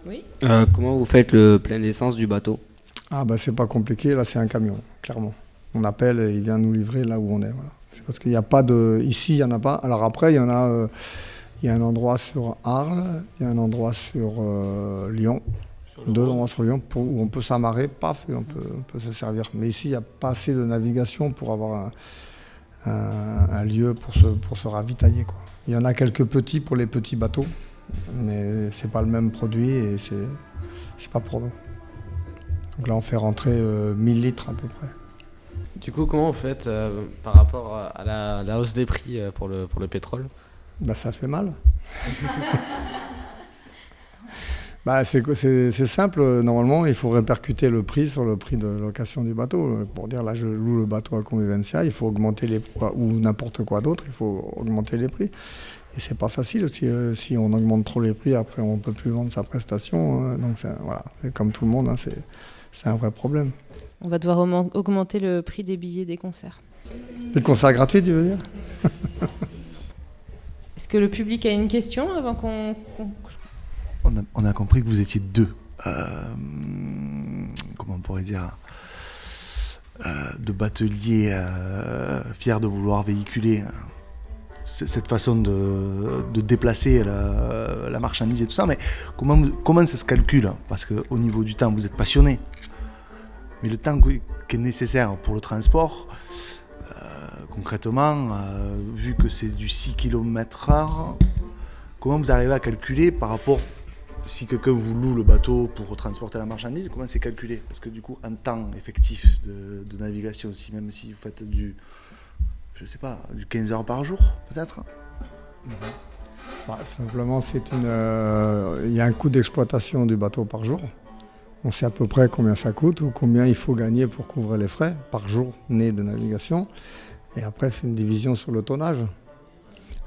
Oui. Euh, comment vous faites le plein d'essence du bateau? Ah bah c'est pas compliqué, là c'est un camion, clairement. On appelle et il vient nous livrer là où on est. Voilà. C'est parce qu'il n'y a pas de... Ici, il n'y en a pas. Alors après, il y en a... euh, Il y a un endroit sur Arles, il y a un endroit sur euh, Lyon, deux endroits sur Lyon pour- où on peut s'amarrer, paf, et on peut, on peut se servir. Mais ici, il n'y a pas assez de navigation pour avoir un, un- un lieu pour se, pour se ravitailler. Quoi. Il y en a quelques petits pour les petits bateaux, mais c'est pas le même produit et c'est c'est pas pour nous. Donc là, on fait rentrer euh, 1000 litres à peu près. Du coup, comment vous faites euh, par rapport à la, la hausse des prix euh, pour le, pour le pétrole? Bah, ça fait mal. bah, c'est simple. Normalement, il faut répercuter le prix sur le prix de location du bateau. Pour dire, là, je loue le bateau à Convivencia, il faut augmenter les ou n'importe quoi d'autre, il faut augmenter les prix. Et c'est pas facile si, euh, si on augmente trop les prix, après on peut plus vendre sa prestation. euh, donc voilà, c'est comme tout le monde, hein, c'est un vrai problème. On va devoir augmenter le prix des billets des concerts. Les concerts gratuits, tu veux dire? Est-ce que le public a une question avant qu'on. On a, on a compris que vous étiez deux. euh, comment on pourrait dire euh, De bateliers euh, fiers de vouloir véhiculer c- cette façon de, déplacer la, marchandise et tout ça. Mais comment, comment ça se calcule? Parce qu'au niveau du temps, vous êtes passionné. Mais le temps qui est nécessaire pour le transport, concrètement, euh, vu que c'est du 6 km/h, comment vous arrivez à calculer par rapport, si quelqu'un vous loue le bateau pour transporter la marchandise, comment c'est calculé? Parce que du coup, un temps effectif de, navigation aussi, même si vous faites du, je sais pas, du 15 heures par jour, peut-être? Bah, Simplement, c'est une. euh, Il y a un coût d'exploitation du bateau par jour. On sait à peu près combien ça coûte ou combien il faut gagner pour couvrir les frais par jour né de navigation. Et après, fait une division sur le tonnage.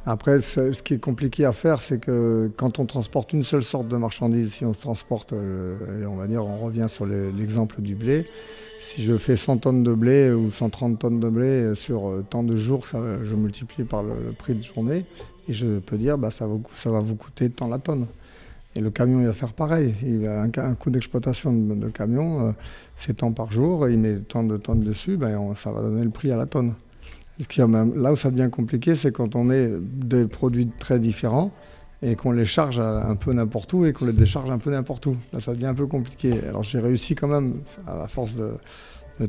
Après, ce qui est compliqué à faire, c'est que quand on transporte une seule sorte de marchandise, si on transporte, euh, on va dire, on revient sur le- l'exemple du blé, si je fais 100 tonnes de blé ou 130 tonnes de blé sur euh, tant de jours, je multiplie par le, prix de journée et je peux dire bah, ça, va, vous coûter tant la tonne. Et le camion, il va faire pareil. Il a un, coût d'exploitation de, camion, euh, c'est tant par jour, et il met tant de tonnes dessus, ben, ça va donner le prix à la tonne. Là où ça devient compliqué, c'est quand on met des produits très différents et qu'on les charge un peu n'importe où et qu'on les décharge un peu n'importe où. Là, ça devient un peu compliqué. Alors j'ai réussi quand même, à force de,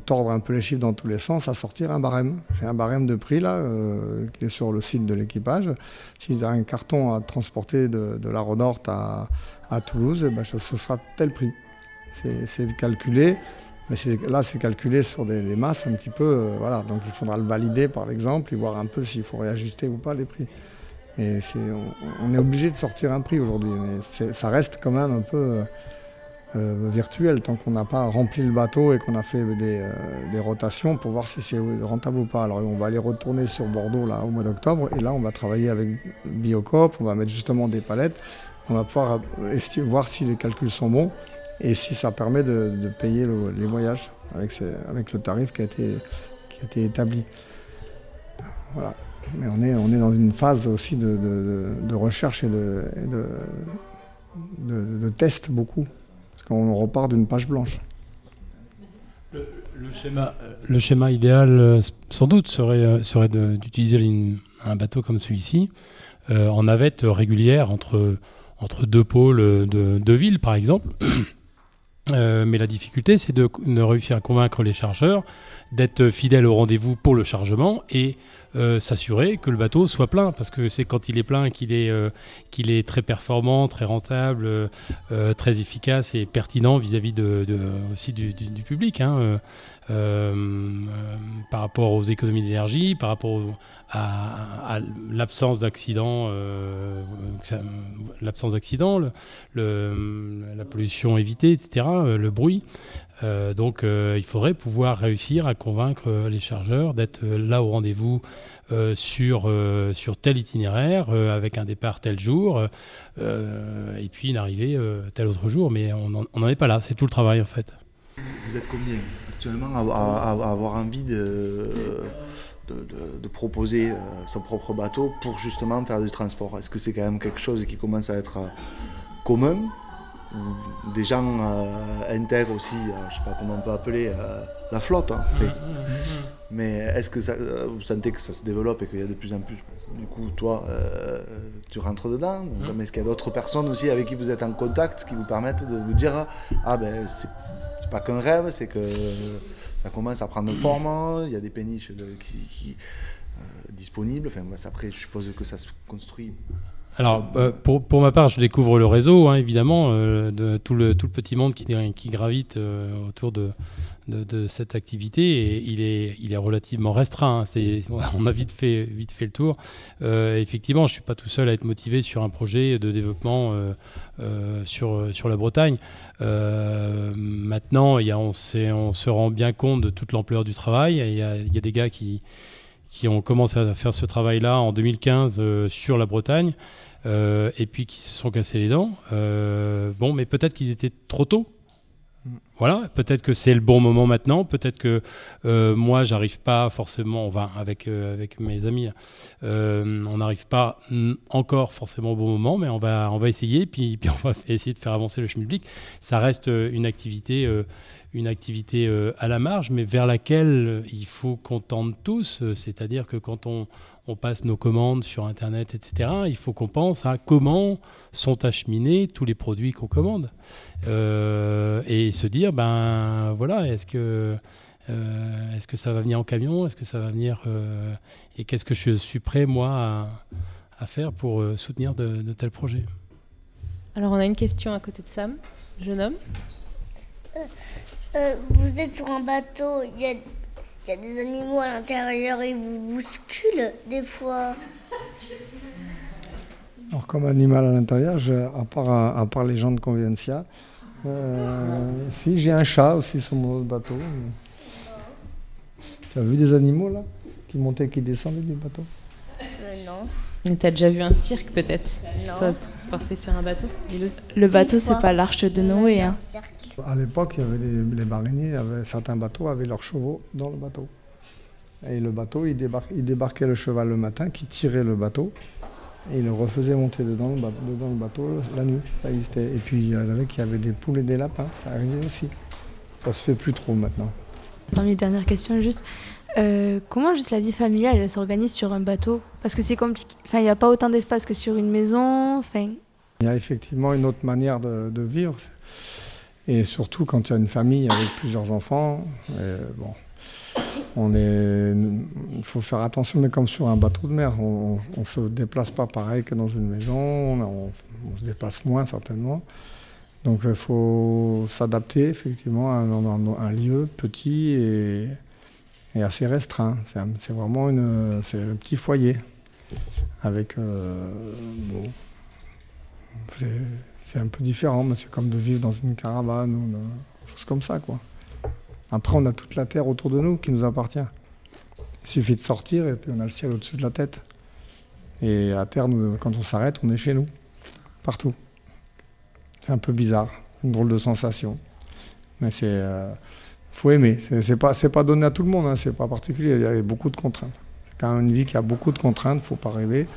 tordre un peu les chiffres dans tous les sens, à sortir un barème. J'ai un barème de prix là, euh, qui est sur le site de l'équipage. S'ils ont un carton à transporter de, la Rodorte à, à Toulouse, eh ben, ce sera tel prix. C'est calculé, mais là c'est calculé sur des, masses un petit peu. euh, voilà. Donc il faudra le valider par exemple et voir un peu s'il faut réajuster ou pas les prix. Et on, est obligé de sortir un prix aujourd'hui, mais ça reste quand même un peu euh, euh, virtuel tant qu'on n'a pas rempli le bateau et qu'on a fait des, rotations pour voir si c'est rentable ou pas. Alors on va aller retourner sur Bordeaux là au mois d'octobre et là on va travailler avec Biocop, on va mettre justement des palettes, on va pouvoir voir si les calculs sont bons et si ça permet de, payer le- les voyages avec, le tarif qui a été, établi. Voilà. Mais on est, dans une phase aussi de, recherche et de, test beaucoup. Parce qu'on repart d'une page blanche. Le schéma, le schéma idéal, euh, sans doute, serait, euh, d'utiliser un bateau comme celui-ci, en navette régulière entre, entre deux pôles de, de villes, par exemple. Mais la difficulté, c'est de, de, réussir à convaincre les chargeurs d'être fidèles au rendez-vous pour le chargement et euh, s'assurer que le bateau soit plein, parce que c'est quand il est plein qu'il est, euh, qu'il est très performant, très rentable, euh, très efficace et pertinent vis-à-vis de, aussi du, public, hein, par rapport aux économies d'énergie, par rapport à, l'absence d'accident, l'absence d'accident, la pollution évitée, etc., le bruit. Euh, donc euh, il faudrait pouvoir réussir à convaincre euh, les chargeurs d'être là au rendez-vous sur, sur tel itinéraire, avec un départ tel jour, et puis une arrivée tel autre jour. Mais on n'en est pas là, c'est tout le travail en fait. Vous êtes combien actuellement à, avoir envie de, de, de proposer son propre bateau pour justement faire du transport? Est-ce que c'est quand même quelque chose qui commence à être commun? Des gens euh, intègrent aussi, euh, je ne sais pas comment on peut appeler, euh, la flotte. Hein, fait. Mais est-ce que ça, vous sentez que ça se développe et qu'il y a de plus en plus Du coup, toi, tu rentres dedans. Donc, est-ce qu'il y a d'autres personnes aussi avec qui vous êtes en contact qui vous permettent de vous dire Ah ben, c'est, pas qu'un rêve, c'est que ça commence à prendre forme, il y a des péniches qui, disponibles. Enfin, après, je suppose que ça se construit alors, euh, pour, pour, ma part, je découvre le réseau, hein, évidemment, euh, de tout le, tout le petit monde qui, qui gravite euh, autour de, de, cette activité. Et il est, il est relativement restreint. Hein. on a vite fait, vite fait le tour. effectivement, je ne suis pas tout seul à être motivé sur un projet de développement sur, sur la Bretagne. maintenant, y a, on, se rend bien compte de toute l'ampleur du travail. Il y a, y a des gars qui qui ont commencé à faire ce travail-là en 2015 sur la Bretagne. Euh, et puis qui se sont cassés les dents. Euh, bon, mais peut-être qu'ils étaient trop tôt. Voilà, peut-être que c'est le bon moment maintenant, peut-être que euh, moi j'arrive pas forcément, enfin avec, avec mes amis, on n'arrive pas encore forcément au bon moment, mais on va, on va essayer, puis, on va essayer de faire avancer le chemin public. Ça reste une activité une activité euh, à la marge, mais vers laquelle euh, il faut qu'on tende tous. Euh, c'est-à-dire que quand on, passe nos commandes sur Internet, etc., il faut qu'on pense à comment sont acheminés tous les produits qu'on commande. et se dire, ben voilà, est-ce que, est-ce que ça va venir en camion Est-ce que ça va venir... et qu'est-ce que je suis prêt, moi, à, faire pour soutenir de, de tels projets? Alors, on a une question à côté de Sam, jeune homme. Euh, vous êtes sur un bateau, il y a, des animaux à l'intérieur et vous bousculent des fois. Alors comme animal à l'intérieur, à part, à, part les gens de Convencia, euh, si j'ai un chat aussi sur mon bateau. Tu as vu des animaux là Qui montaient, et qui descendaient du bateau? Euh, Non. Tu as déjà vu un cirque peut-être? Transporté sur un bateau Le bateau, c'est pas l'arche de Noé. Hein. À l'époque, il y avait des, les mariniers, certains bateaux avaient leurs chevaux dans le bateau. Et le bateau, il, débarquait le cheval le matin, qui tirait le bateau, et il le refaisait monter dedans le, le bateau la nuit. et puis il y avait, des poules et des lapins, ça arrivait aussi. Ça se fait plus trop maintenant. Parmi les dernières questions, juste, euh, comment juste la vie familiale elle s'organise sur un bateau? Parce que c'est compliqué. Enfin, il n'y a pas autant d'espace que sur une maison. Enfin... Il y a effectivement une autre manière de, de vivre. Et surtout quand tu as une famille avec plusieurs enfants, bon, on est, il faut faire attention, mais comme sur un bateau de mer, on ne se déplace pas pareil que dans une maison, on, se déplace moins certainement. Donc il faut s'adapter effectivement à un, lieu petit et, assez restreint. C'est vraiment une, un petit foyer avec euh, bon, c'est un peu différent, mais c'est comme de vivre dans une caravane ou une chose comme ça, quoi. Après, on a toute la terre autour de nous qui nous appartient. Il suffit de sortir et puis on a le ciel au-dessus de la tête. Et la terre, quand on s'arrête, on est chez nous, partout. C'est un peu bizarre, une drôle de sensation. Mais c'est. Euh, faut aimer. C'est pas, pas donné à tout le monde, hein, c'est pas particulier. Il y a beaucoup de contraintes. C'est quand même une vie qui a beaucoup de contraintes, faut pas rêver.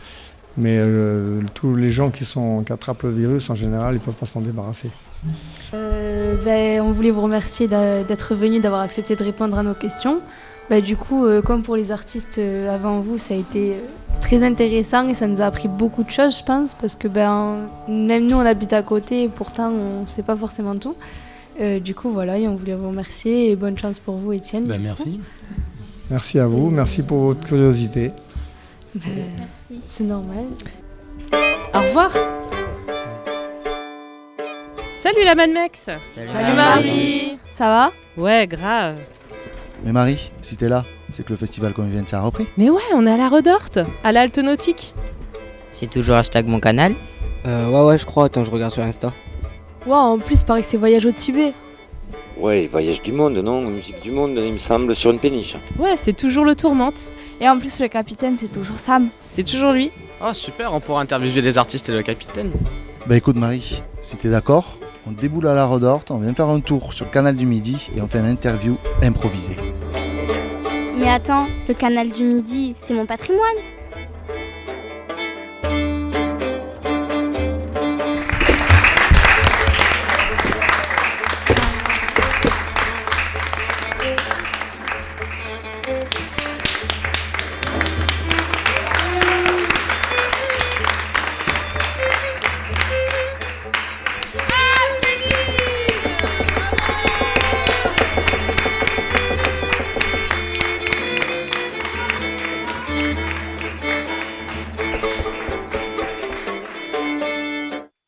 Mais euh, tous les gens qui, sont, qui attrapent le virus, en général, ils ne peuvent pas s'en débarrasser. Euh, ben, on voulait vous remercier d'être venu, d'avoir accepté de répondre à nos questions. Ben, du coup, euh, comme pour les artistes avant vous, ça a été très intéressant et ça nous a appris beaucoup de choses, je pense, parce que ben, même nous, on habite à côté et pourtant, on ne sait pas forcément tout. Euh, du coup, voilà, et on voulait vous remercier et bonne chance pour vous, Étienne. Ben, merci. Merci à vous, merci pour votre curiosité. C'est normal. Au revoir. Salut la Madmex. Salut Marie. Ça va? Ouais, grave. Mais Marie, si t'es là, c'est que le festival qu'on vient de a repris. Mais ouais, on est à la Redorte, à l'Alte Nautique. C'est toujours hashtag mon canal. Euh, ouais, ouais, je crois. Attends, je regarde sur Insta. Waouh, en plus, il paraît que c'est voyage au Tibet. Ouais, voyage du monde, non? Musique du monde, il me semble, sur une péniche. Ouais, c'est toujours le tourmente. Et en plus, le capitaine, c'est toujours Sam. C'est toujours lui. Oh super, on pourra interviewer les artistes et le capitaine. Bah écoute Marie, si t'es d'accord, on déboule à la Redorte, on vient faire un tour sur le canal du Midi et on fait une interview improvisée. Mais attends, le canal du Midi, c'est mon patrimoine.